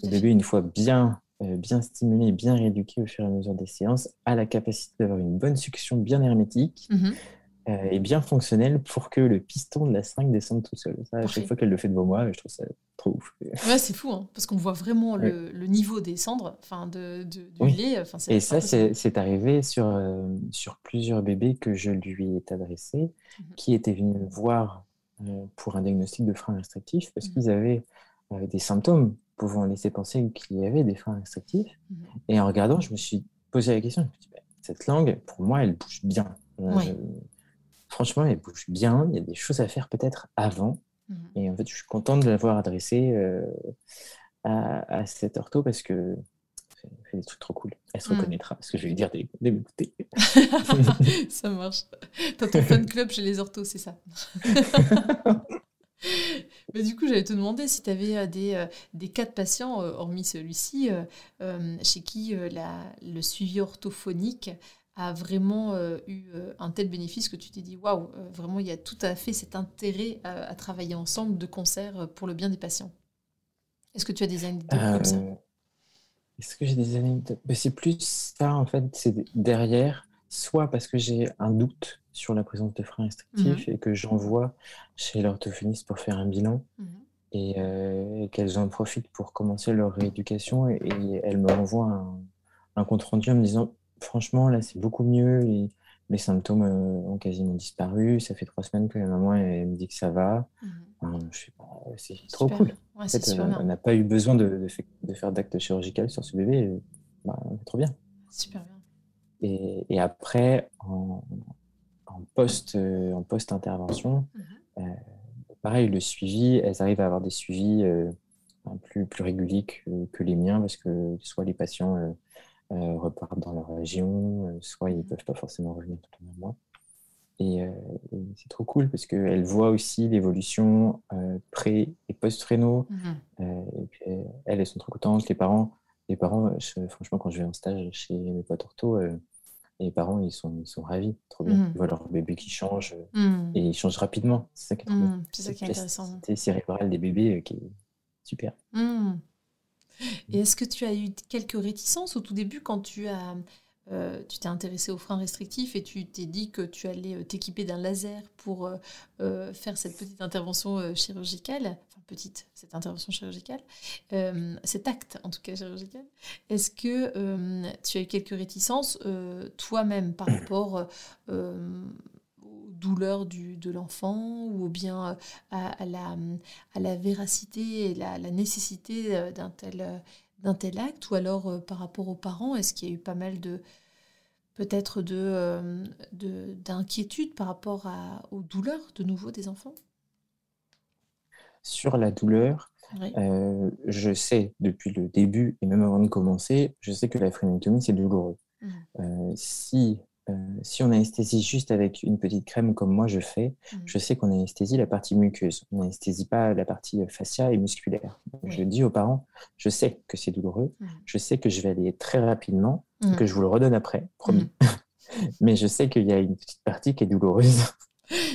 le bébé, une fois bien, euh, bien stimulé et bien rééduqué au fur et à mesure des séances, a la capacité d'avoir une bonne succion bien hermétique. Mhm. Euh, et bien fonctionnelle pour que le piston de la seringue descende tout seul. Ça, à chaque fois qu'elle le fait devant moi, je trouve ça trop ouf. Ouais, c'est fou, hein, parce qu'on voit vraiment le, niveau des cendres, enfin de, du lait. Et ça, c'est arrivé sur, euh, sur plusieurs bébés que je lui ai adressé, mhm. qui étaient venus me voir pour un diagnostic de frein restrictif, parce mhm. qu'ils avaient des symptômes pouvant laisser penser qu'il y avait des freins restrictifs. Mhm. Et en regardant, je me suis posé la question, bah, cette langue, pour moi, elle bouge bien. Euh, franchement, elle bouge bien. Il y a des choses à faire peut-être avant. Mhm. Et en fait, je suis contente de l'avoir adressée euh, à, à cette ortho parce que fait des trucs trop cool. Elle se mhm. reconnaîtra parce que je vais lui dire de, m'écouter. <laughs> ça marche. T'as ton fan club chez les orthos, c'est ça <laughs> Mais du coup, j'allais te demander si tu avais euh, des, euh, des, cas de patients, hormis celui-ci, chez qui le suivi orthophonique a vraiment eu un tel bénéfice que tu t'es dit waouh, vraiment il y a tout à fait cet intérêt à, travailler ensemble de concert pour le bien des patients. Est-ce que tu as des anecdotes comme ça? Est-ce que j'ai des anecdotes? Ben, C'est plus ça en fait, c'est derrière, soit parce que j'ai un doute sur la présence de freins restrictifs mhm. et que j'envoie chez l'orthophoniste pour faire un bilan mhm. euh, et, qu'elles en profitent pour commencer leur rééducation et, elles me renvoient un, compte rendu en me disant franchement là c'est beaucoup mieux les symptômes euh, ont quasiment disparu ça fait trois semaines que la maman elle, me dit que ça va mhm. c'est trop cool en fait, euh, on n'a pas eu besoin de, de, faire d'acte chirurgical sur ce bébé bah, trop bien super bien et, et après en, en post, euh, en post intervention. Mhm. Pareil, le suivi, elles arrivent à avoir des suivis plus, plus réguliers que, les miens parce que soit les patients repartent dans leur région, soit ils ne mhm. peuvent pas forcément revenir tout le mois. Et, c'est trop cool parce qu'elles voient aussi l'évolution pré- et post-réno. Mhm. elles, elles sont trop contentes. Les parents, les parents franchement, quand je vais en stage chez mes potes ortho, les parents, ils sont, ils sont ravis, trop bien. Mmh. Ils voient leur bébé qui change mmh. et ils changent rapidement. C'est ça qui est, trop mmh, C'est ça qui est intéressant. cérébrale des bébés euh, qui est super. Et est-ce que tu as eu quelques réticences au tout début quand tu as euh, tu t'es intéressé aux freins restrictifs et tu t'es dit que tu allais euh, t'équiper d'un laser pour faire cette petite intervention chirurgicale petite, cette intervention chirurgicale, euh, cet acte en tout cas chirurgical. Est-ce que euh, tu as eu quelques réticences euh, toi-même par rapport aux douleurs du, de l'enfant ou bien à, la, à la véracité et la, la nécessité d'un tel, d'un tel acte ou alors par rapport aux parents Est-ce qu'il y a eu pas mal de peut-être de, d'inquiétude par rapport à, aux douleurs de nouveau des enfants? Sur la douleur, euh, je sais depuis le début et même avant de commencer, je sais que la phrénotomie, c'est douloureux. Mmh. Euh, si, euh, si on anesthésie juste avec une petite crème comme moi je fais, mmh. je sais qu'on anesthésie la partie muqueuse. On n'anesthésie pas la partie fascia et musculaire. Je dis aux parents, je sais que c'est douloureux, mmh. je sais que je vais aller très rapidement, que je vous le redonne après, promis. <laughs> Mais je sais qu'il y a une petite partie qui est douloureuse. <laughs>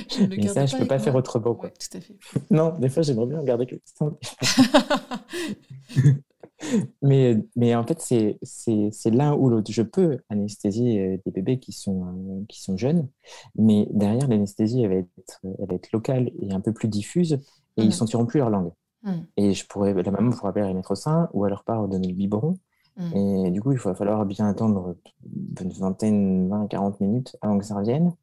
Je ne garde ça, je pas peux pas faire autrement. Quoi. Ouais, tout à fait. <laughs> Non, des fois, j'aimerais bien regarder que ça. Mais, mais en fait, c'est, l'un ou l'autre. Je peux anesthésier euh, des bébés qui sont, euh, qui sont jeunes, mais derrière, l'anesthésie, elle va être, elle va être locale et un peu plus diffuse, et ils Mhm. sentiront plus leur langue. Mhm. Et je pourrais, la maman pourra pas les remettre au sein, ou à leur part donner le biberon. Mhm. Et du coup, il va falloir bien attendre une vingtaine, 20, 40 minutes avant que ça revienne.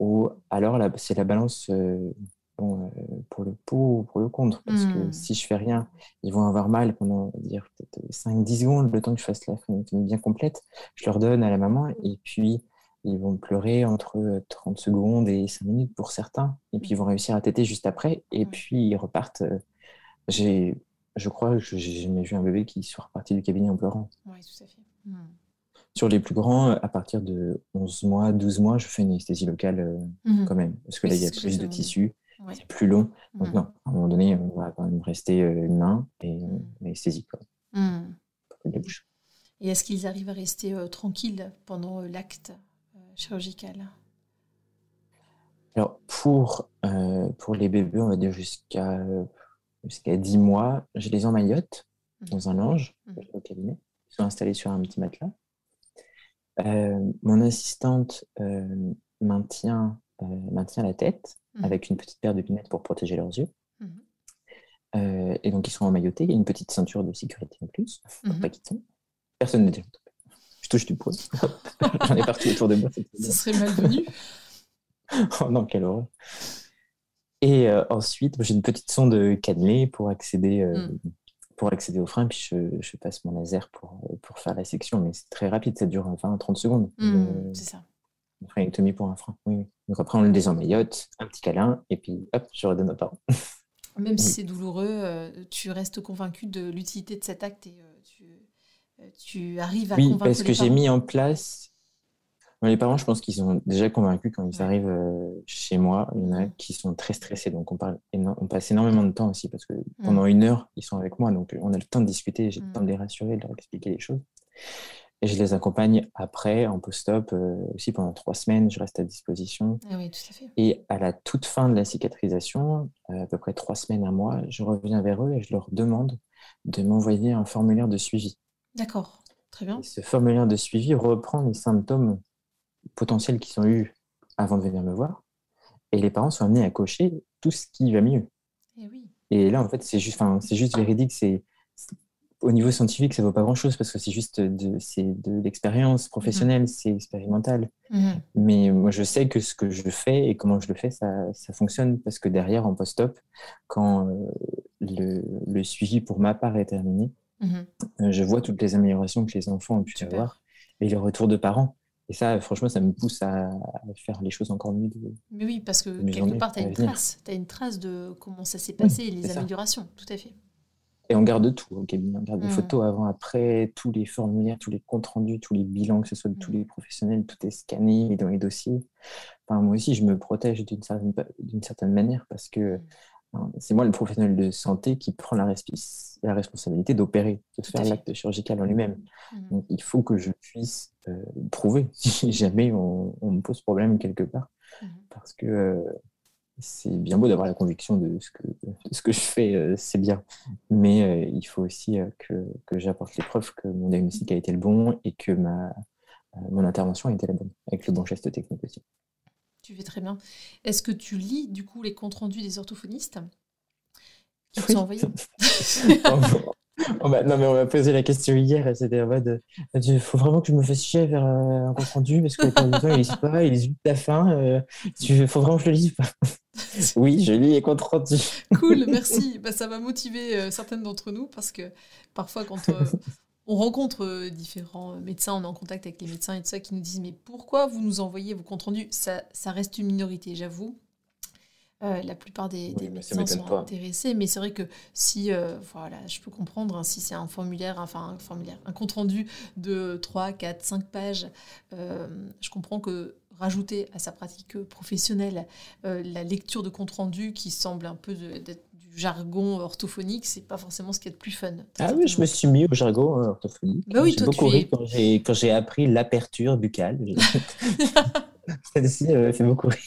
Ou alors, c'est la balance euh, bon, euh, pour le pour ou pour le contre. Parce que Hmm. si je fais rien, ils vont avoir mal pendant dire, peut-être 5-10 secondes, le temps que je fasse la phrénotomie bien complète. Je leur donne à la maman et puis ils vont pleurer entre euh, 30 secondes et 5 minutes pour certains. Et puis ils vont réussir à téter juste après. Et puis ils repartent. euh, J'ai, je crois que j'ai jamais vu un bébé qui soit reparti du cabinet en pleurant. Ouais, tout à fait. Mhm. Sur les plus grands, à partir de 11 mois, 12 mois, je fais une anesthésie locale euh, Mhm. quand même. Parce que Oui, là, il y a plus de tissu, Ouais. c'est plus long. Donc Mhm. non, à un moment donné, on va quand même rester euh, une main et euh, Mhm. anesthésie, quoi. Bouche. Et est-ce qu'ils arrivent à rester euh, tranquilles pendant euh, l'acte euh, chirurgical? Alors, pour, euh, pour les bébés, on va dire jusqu'à euh, jusqu'à 10 mois, je les emmaillote Mhm. dans un linge au cabinet. Ils sont installés sur un petit matelas. Euh, mon assistante euh, maintient, euh, maintient la tête Mhm. avec une petite paire de lunettes pour protéger leurs yeux. Mhm. Euh, et donc, ils sont emmaillotés. Il y a une petite ceinture de sécurité en plus pour Mhm. pas qu'ils tombent. Personne ne dit. Je touche du poing. <laughs> J'en ai partout autour de moi. Ce serait malvenu. <laughs> Oh non, quelle horreur. Et euh, ensuite, j'ai une petite sonde cannelée pour accéder, euh, Mm. pour accéder au frein, puis je, je passe mon laser pour, pour faire la section. Mais c'est très rapide, ça dure 20-30 secondes. C'est ça. Une phrénectomie pour un frein. Oui, oui. Donc après, on le désemmaillote, un petit câlin, et puis hop, je redonne aux parents. <laughs> Même si Oui. c'est douloureux, euh, tu restes convaincu de l'utilité de cet acte et euh, tu, euh, tu arrives à Oui, convaincre parce que j'ai mis en place. Les parents, je pense qu'ils sont déjà convaincus quand ils Ouais. arrivent chez moi. Il y en a qui sont très stressés, donc on, parle éno- on passe énormément de temps aussi parce que Mm. pendant une heure, ils sont avec moi, donc on a le temps de discuter, j'ai le Mhm. temps de les rassurer, de leur expliquer les choses. Et je les accompagne après, en post-op, euh, aussi pendant trois semaines, je reste à disposition. Ah oui, tout à fait. Et à la toute fin de la cicatrisation, euh, à peu près trois semaines, un mois, je reviens vers eux et je leur demande de m'envoyer un formulaire de suivi. D'accord. Très bien. Et ce formulaire de suivi reprend les symptômes potentiels qu'ils ont eus avant de venir me voir. Et les parents sont amenés à cocher tout ce qui va mieux. Et oui. Et là, en fait, c'est juste, juste véridique. C'est- au niveau scientifique, ça vaut pas grand-chose parce que c'est juste de, de l'expérience professionnelle, c'est expérimental. Mhm. Mais moi, je sais que ce que je fais et comment je le fais, ça, ça fonctionne parce que derrière, en post-op, quand euh, le, le suivi pour ma part est terminé, Mhm. euh, je vois toutes les améliorations que les enfants ont pu Super. avoir et les retours de parents. Et ça, franchement, ça me pousse à, faire les choses encore mieux. de- Mais oui, parce que quelque part, tu as une venir. trace. Tu as une trace de comment ça s'est passé et les ça. améliorations. Tout à fait. Et on garde tout au cabinet. On garde des Mhm. photos avant, après, tous les formulaires, tous les comptes rendus, tous les bilans, que ce soit de tous Mhm. les professionnels, tout est scanné, mis dans les dossiers. Enfin, moi aussi, je me protège d'une certaine, manière parce que Mhm. hein, c'est moi le professionnel de santé qui prend la, responsabilité d'opérer, de faire l'acte chirurgical en lui-même. Donc, il faut que je puisse euh, prouver <laughs> si jamais on, on me pose problème quelque part. Parce que euh, c'est bien beau d'avoir la conviction de ce que, de ce que je fais, euh, c'est bien. Mais euh, il faut aussi euh, que, que j'apporte les preuves que mon diagnostic a été le bon et que ma, mon intervention a été la bonne, avec le bon geste technique aussi. Tu fais très bien. Est-ce que tu lis du coup les comptes rendus des orthophonistes qui Oui. sont envoyés <laughs> <laughs> On m'a- non, mais on m'a posé la question hier, et c'était en mode il faut vraiment que je me fasse chier vers euh, un compte rendu parce que les temps, ils lisent pas, ils lisent juste la fin. Il faut vraiment que je le lise <laughs> oui, je lis les comptes rendus. Cool, merci. Bah, ça va motiver euh, certaines d'entre nous parce que parfois, quand euh, on rencontre euh, différents médecins, on est en contact avec les médecins et tout ça qui nous disent Mais pourquoi vous nous envoyez vos comptes rendus? Ça, ça reste une minorité, j'avoue. Euh, la plupart des, Oui, des médecins sont pas. intéressés, mais c'est vrai que si, euh, voilà, je peux comprendre, hein, si c'est un formulaire, enfin un formulaire, un compte rendu de 3, 4, 5 pages, euh, je comprends que rajouter à sa pratique professionnelle la lecture de compte rendu qui semble un peu de- d'être du jargon orthophonique, c'est pas forcément ce qui est le plus fun. Ah oui, je me suis mis au jargon hein, orthophonique. Bah oui, j'ai beaucoup es- ri quand j'ai appris l'aperture buccale. <laughs> Celle-ci euh, fait beaucoup rire.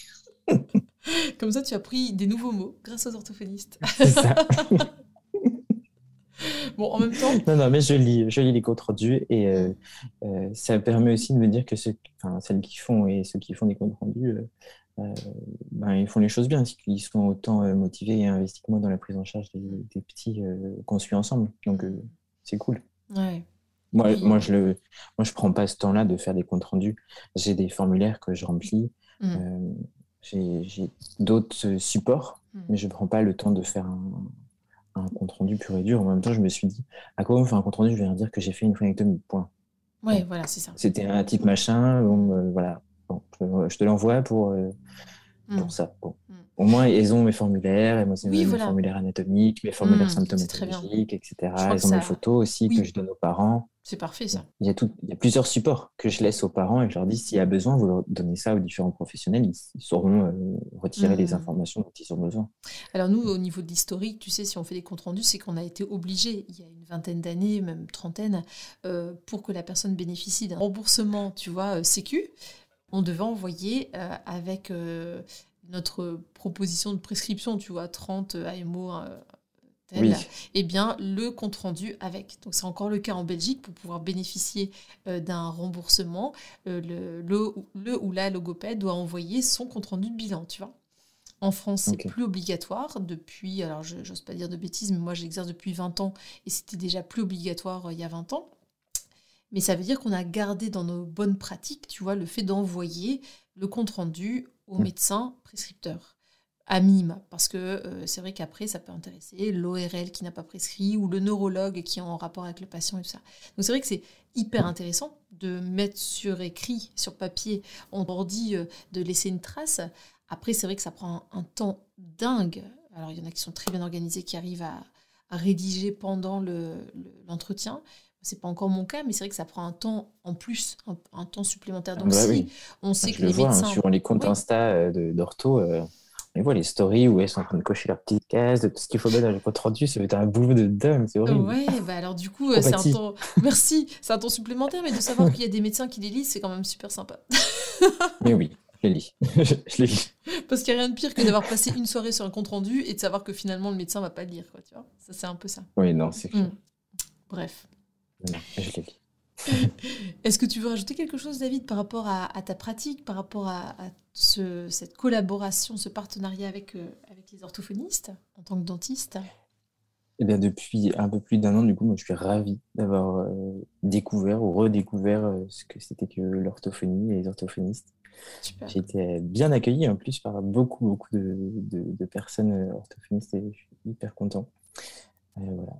<laughs> Comme ça, tu as pris des nouveaux mots grâce aux orthophonistes. <laughs> C'est ça. <laughs> bon, en même temps. Non, non, mais je lis, je lis les comptes rendus et euh, euh, ça permet aussi de me dire que ceux, enfin, celles qui font et ceux qui font des comptes rendus, euh, ben, ils font les choses bien, ils sont autant motivés et investis que moi dans la prise en charge des, petits qu'on suit ensemble. Donc, c'est cool. Ouais. Moi, moi, je le, moi, je prends pas ce temps-là de faire des comptes rendus. J'ai des formulaires que je remplis. Mmh. J'ai d'autres supports, mmh. mais je ne prends pas le temps de faire un, un compte rendu pur et dur. En même temps, je me suis dit, à quoi on fait un compte rendu Je vais dire que j'ai fait une phrénectomie. Point. Ouais, voilà, c'est ça. C'était un type machin. Euh, voilà. Bon, je, te l'envoie pour, euh, pour mm. ça. Bon. Mm. Au moins, ils ont mes formulaires, mes formulaires anatomiques, mes formulaires mm, symptomatologiques, etc. Ils ont mes photos aussi que je donne aux parents. C'est parfait ça. Il y, a tout, il y a plusieurs supports que je laisse aux parents et je leur dis s'il y a besoin, vous leur donnez ça aux différents professionnels, ils, sauront euh, retirer les informations dont ils ont besoin. Alors nous, au niveau de l'historique, tu sais, si on fait des comptes rendus, c'est qu'on a été obligé, il y a une vingtaine d'années, même trentaine, euh, pour que la personne bénéficie d'un remboursement, tu vois, euh, sécu, on devait envoyer avec notre proposition de prescription, tu vois, 30 AMO et eh bien, le compte rendu avec. Donc, c'est encore le cas en Belgique pour pouvoir bénéficier euh, d'un remboursement. Euh, le, le, ou la logopède doit envoyer son compte rendu de bilan, tu vois. En France, c'est plus obligatoire depuis, alors je n'ose pas dire de bêtises, mais moi j'exerce depuis 20 ans et c'était déjà plus obligatoire euh, il y a 20 ans. Mais ça veut dire qu'on a gardé dans nos bonnes pratiques, tu vois, le fait d'envoyer le compte rendu au mm. médecin prescripteur à minima, parce que euh, c'est vrai qu'après, ça peut intéresser l'ORL qui n'a pas prescrit ou le neurologue qui est en rapport avec le patient et tout ça. Donc c'est vrai que c'est hyper intéressant de mettre sur écrit, sur papier, on leur dit euh, de laisser une trace. Après, c'est vrai que ça prend un, temps dingue. Alors il y en a qui sont très bien organisés, qui arrivent à, rédiger pendant l'entretien. Le, c'est pas encore mon cas, mais c'est vrai que ça prend un temps en plus, un, temps supplémentaire. Donc bah si on sait que les vois, hein, médecins... sur les comptes Insta euh, d'ortho, on voit les stories où elles sont en train de cocher leur petite case, de tout ce qu'il faut mettre dans le compte rendu, ça va être un boulot de dingue, c'est horrible. Ouais, bah alors du coup, c'est un temps. Merci, c'est un temps supplémentaire, mais de savoir qu'il y a des médecins qui les lisent, c'est quand même super sympa. <laughs> mais oui, je les lis. <laughs> je les lis. Parce qu'il n'y a rien de pire que d'avoir passé une soirée sur un compte rendu et de savoir que finalement le médecin va pas le lire, quoi, tu vois. Ça, c'est un peu ça. Oui, non, c'est mm. Bref. Non, je. <laughs> Est-ce que tu veux rajouter quelque chose, David, par rapport à, ta pratique, par rapport à, cette collaboration, ce partenariat avec, euh, avec les orthophonistes en tant que dentiste? Eh bien, depuis un peu plus d'un an, du coup, moi, je suis ravi d'avoir euh, découvert ou redécouvert euh, ce que c'était que l'orthophonie et les orthophonistes. J'ai été bien accueilli en plus par beaucoup, beaucoup de, personnes orthophonistes et je suis hyper content. voilà.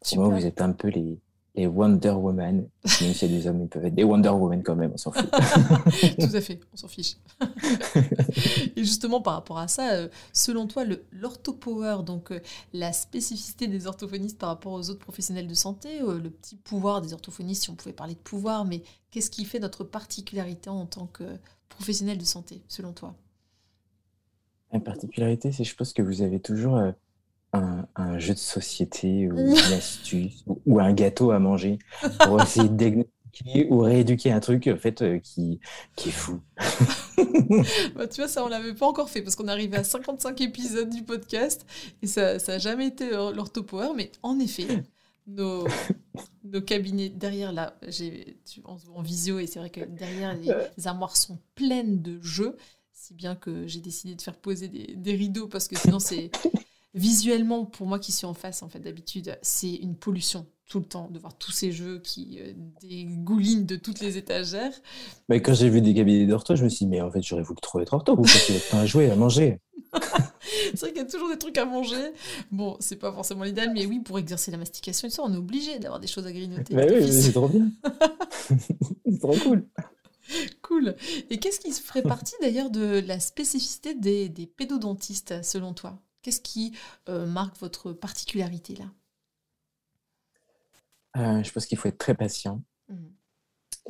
Pour moi, vous êtes un peu les, et Wonder Woman. Même si des hommes, ils peuvent être des Wonder Woman quand même, on s'en fout. <laughs> Tout à fait, on s'en fiche. <laughs> et justement, par rapport à ça, euh, selon toi, l'orthopower, donc euh, la spécificité des orthophonistes par rapport aux autres professionnels de santé, euh, le petit pouvoir des orthophonistes, si on pouvait parler de pouvoir, mais qu'est-ce qui fait notre particularité en tant que professionnel de santé, selon toi? La particularité, c'est je pense que vous avez toujours un, jeu de société ou <laughs> une astuce ou, un gâteau à manger pour <laughs> essayer de ou rééduquer un truc en fait euh, qui, qui est fou. bah, tu vois, ça on l'avait pas encore fait parce qu'on est arrivé à 55 épisodes du podcast et ça n'a jamais été l'orthopower, mais en effet, nos, <laughs> nos cabinets derrière là, j'ai en, en, visio et c'est vrai que derrière les, armoires sont pleines de jeux, si bien que j'ai décidé de faire poser des, des rideaux parce que sinon c'est visuellement, pour moi qui suis en face, en fait, d'habitude, c'est une pollution tout le temps de voir tous ces jeux qui euh, dégoulinent de toutes les étagères. Mais quand j'ai vu des cabinets d'ortho, je me suis dit, mais en fait, j'aurais voulu trop être ortho, ou parce qu'il y a pas à jouer, à manger. <laughs> c'est vrai qu'il y a toujours des trucs à manger. Bon, c'est pas forcément l'idéal, mais oui, pour exercer la mastication ça, on est obligé d'avoir des choses à grignoter. Bah oui, c'est trop bien. <laughs> c'est trop cool. Cool. Et qu'est-ce qui ferait partie d'ailleurs de la spécificité des, des pédodontistes, selon toi? Qu'est-ce qui euh, marque votre particularité là? Euh, Je pense qu'il faut être très patient. Mmh.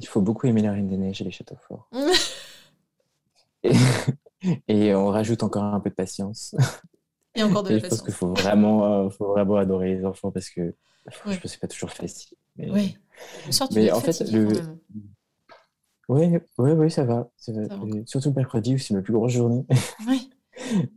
Il faut beaucoup aimer la Reine des Neiges et les châteaux forts. <laughs> et, on rajoute encore un peu de patience. Et encore de <laughs> la je pense qu'il faut vraiment, euh, faut vraiment adorer les enfants parce que je pense c'est pas toujours facile. Mais, oui. mais en fait, le... Oui, oui, oui, ça va. Ça va. Surtout le mercredi où c'est ma plus grosse journée. Oui.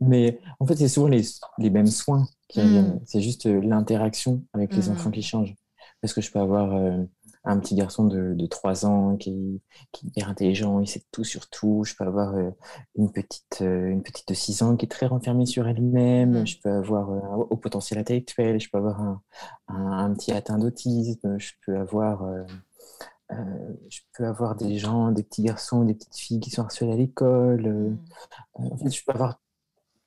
Mais en fait, c'est souvent les, les, mêmes soins qui Mm. reviennent. C'est juste euh, l'interaction avec les Mm. enfants qui change. Parce que je peux avoir euh, un petit garçon de, de 3 ans qui, qui est hyper intelligent, il sait tout sur tout. Je peux avoir euh, une, petite, euh, une petite de 6 ans qui est très renfermée sur elle-même. Mm. Je peux avoir un haut potentiel intellectuel. Je peux avoir un, un, un petit atteint d'autisme. Je peux avoir... euh, je peux avoir des gens, des petits garçons, des petites filles qui sont harcelés à l'école. euh, en fait, je peux avoir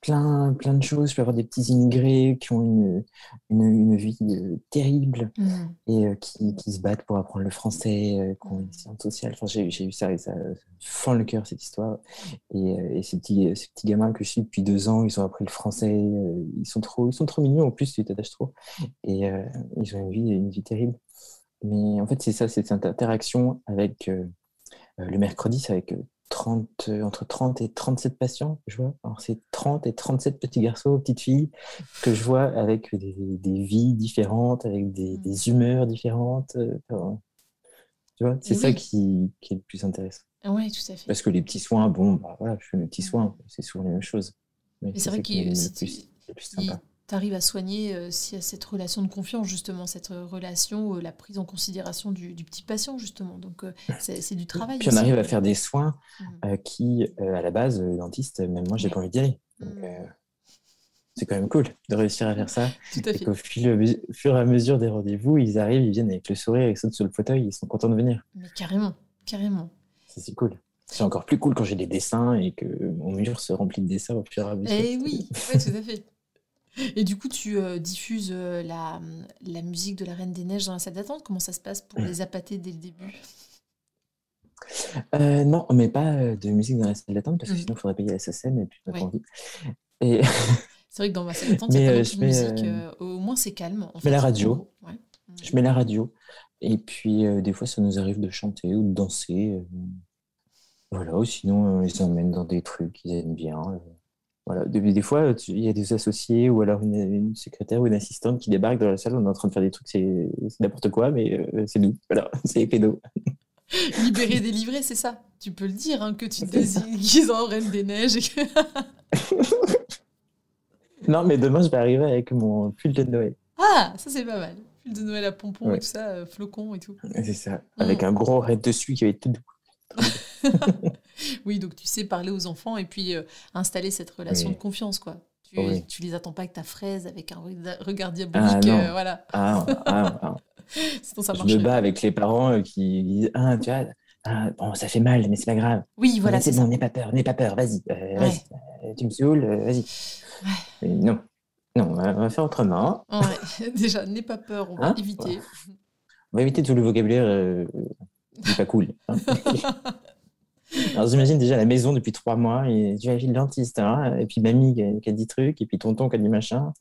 plein, plein de choses. Je peux avoir des petits immigrés qui ont une, une, une vie euh, terrible Mm. et euh, qui, qui se battent pour apprendre le français, euh, qui ont une science sociale. Enfin, j'ai, j'ai vu ça et ça fend le cœur, cette histoire. Et, euh, et ces, petits, ces petits gamins que je suis depuis deux ans, ils ont appris le français. ils, sont trop, ils sont trop mignons. En plus, tu t'attaches trop. Et ils ont une vie, une vie terrible. Mais en fait, c'est ça, c'est cette interaction avec le mercredi, c'est avec 30, euh, entre 30 et 37 patients, je vois. Alors, c'est 30 et 37 petits garçons, petites filles que je vois avec des, des vies différentes, avec des, Mm. des humeurs différentes. euh, enfin, tu vois, c'est ça qui, qui est le plus intéressant. Oui, tout à fait. Parce que les petits soins, bon, bah, voilà, je fais mes petits Mm. soins, c'est souvent les mêmes choses. Mais Mais c'est vrai que le si plus, le plus sympa. Tu arrives à soigner euh, a cette relation de confiance, justement, cette relation, euh, la prise en considération du, du petit patient, justement. Donc, euh, c'est du travail. Puis on aussi. arrive à faire des soins Mm. euh, qui, euh, à la base, le dentiste, même moi, j'ai Ouais. pas envie d'y aller. Mm. euh, c'est quand même cool de réussir à faire ça. Tout à Et qu'au fur et à mesure des rendez-vous, ils arrivent, ils viennent avec le sourire, ils sautent sur le fauteuil, ils sont contents de venir. Mais carrément, carrément. C'est cool. C'est encore plus cool quand j'ai des dessins et que mon mur se remplit de dessins au fur et à mesure. Eh oui, ouais, tout à fait. Et du coup, tu euh, diffuses euh, la, la musique de la Reine des Neiges dans la salle d'attente. Comment ça se passe pour les appâter dès le début? Euh, non, on met pas euh, de musique dans la salle d'attente parce que sinon il faudrait payer la SSM et puis on n'a Ouais. pas envie. Et <laughs> C'est vrai que dans ma salle d'attente, il n'y a pas de musique. au moins, c'est calme. en je mets la radio. Ouais. je mets la radio. Et puis des fois, ça nous arrive de chanter ou de danser. voilà, ou sinon, ils emmènent dans des trucs qu'ils aiment bien. Voilà. Des, des fois, il y a des associés ou alors une, une secrétaire ou une assistante qui débarque dans la salle, on est en train de faire des trucs, c'est n'importe quoi, mais euh, c'est nous. Voilà, <laughs> c'est les pédos. <laughs> Libéré, délivré, c'est ça. Tu peux le dire, hein, que tu te déguises en Reine des Neiges. Et que... <laughs> Non, mais demain, je vais arriver avec mon pull de Noël. Ah, ça c'est pas mal. Pull de Noël à pompons Ouais. et tout ça, euh, flocons et tout. C'est ça. Avec un gros raid dessus qui va être tout doux. <laughs> Oui, donc tu sais parler aux enfants et puis euh, installer cette relation Oui. de confiance, quoi. Tu, Oui. tu les attends pas avec ta fraise, avec un rega- regard Ah, diabolique, non. euh, voilà. Ah, ah, ah. <laughs> Sinon ça Je me bats avec les parents euh, qui disent Ah, tu vois, ah, bon, ça fait mal, mais c'est pas grave. Oui, voilà, c'est bon, n'aie pas peur, n'aie pas peur, vas-y, euh, vas-y. Euh, tu me saoules, euh, vas-y. Non, non, on va, on va faire autrement. Ouais. <laughs> Déjà, n'aie pas peur, on va Hein? éviter. On va éviter tout le vocabulaire euh, pas cool. hein. Alors, j'imagine déjà la maison depuis trois mois, et tu le dentiste, hein, et puis mamie qui a, dit truc, et puis tonton qui a dit machin.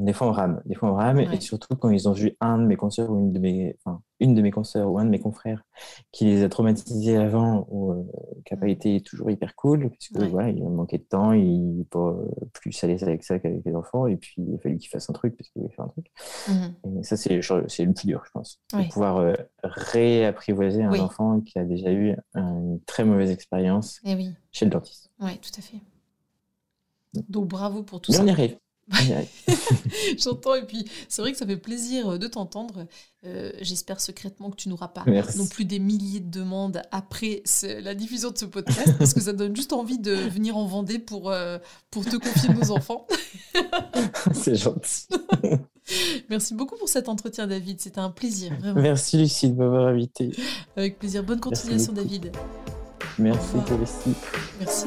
Des fois, on rame. Des fois, on rame. Ouais. Et surtout, quand ils ont vu un de mes consoeurs ou une de mes, enfin, une de mes consoeurs ou un de mes confrères qui les a traumatisés avant ou euh, qui n'a pas Mm. été toujours hyper cool, parce que Ouais. voilà, il manquait de temps, il n'est pas plus à l'aise avec ça qu'avec les enfants. Et puis, il a fallu qu'il fasse un truc parce qu'il voulait faire un truc. Mhm. Et ça, c'est le plus dur, je pense. De pouvoir euh, réapprivoiser un Oui. enfant qui a déjà eu une très mauvaise expérience Eh oui, chez le dentiste. ouais, tout à fait. Donc bravo pour tout Mais ça. on y arrive. <laughs> J'entends, et puis c'est vrai que ça fait plaisir euh, de t'entendre. Euh, J'espère secrètement que tu n'auras pas Merci. non plus des milliers de demandes après ce- la diffusion de ce podcast, parce que ça donne juste envie de venir en Vendée pour, euh, pour te confier nos enfants. <laughs> c'est gentil. <laughs> Merci beaucoup pour cet entretien, David. C'était un plaisir, vraiment. Merci, Lucie, de m'avoir invité. Avec plaisir. Bonne continuation. David. Merci, aussi. Merci.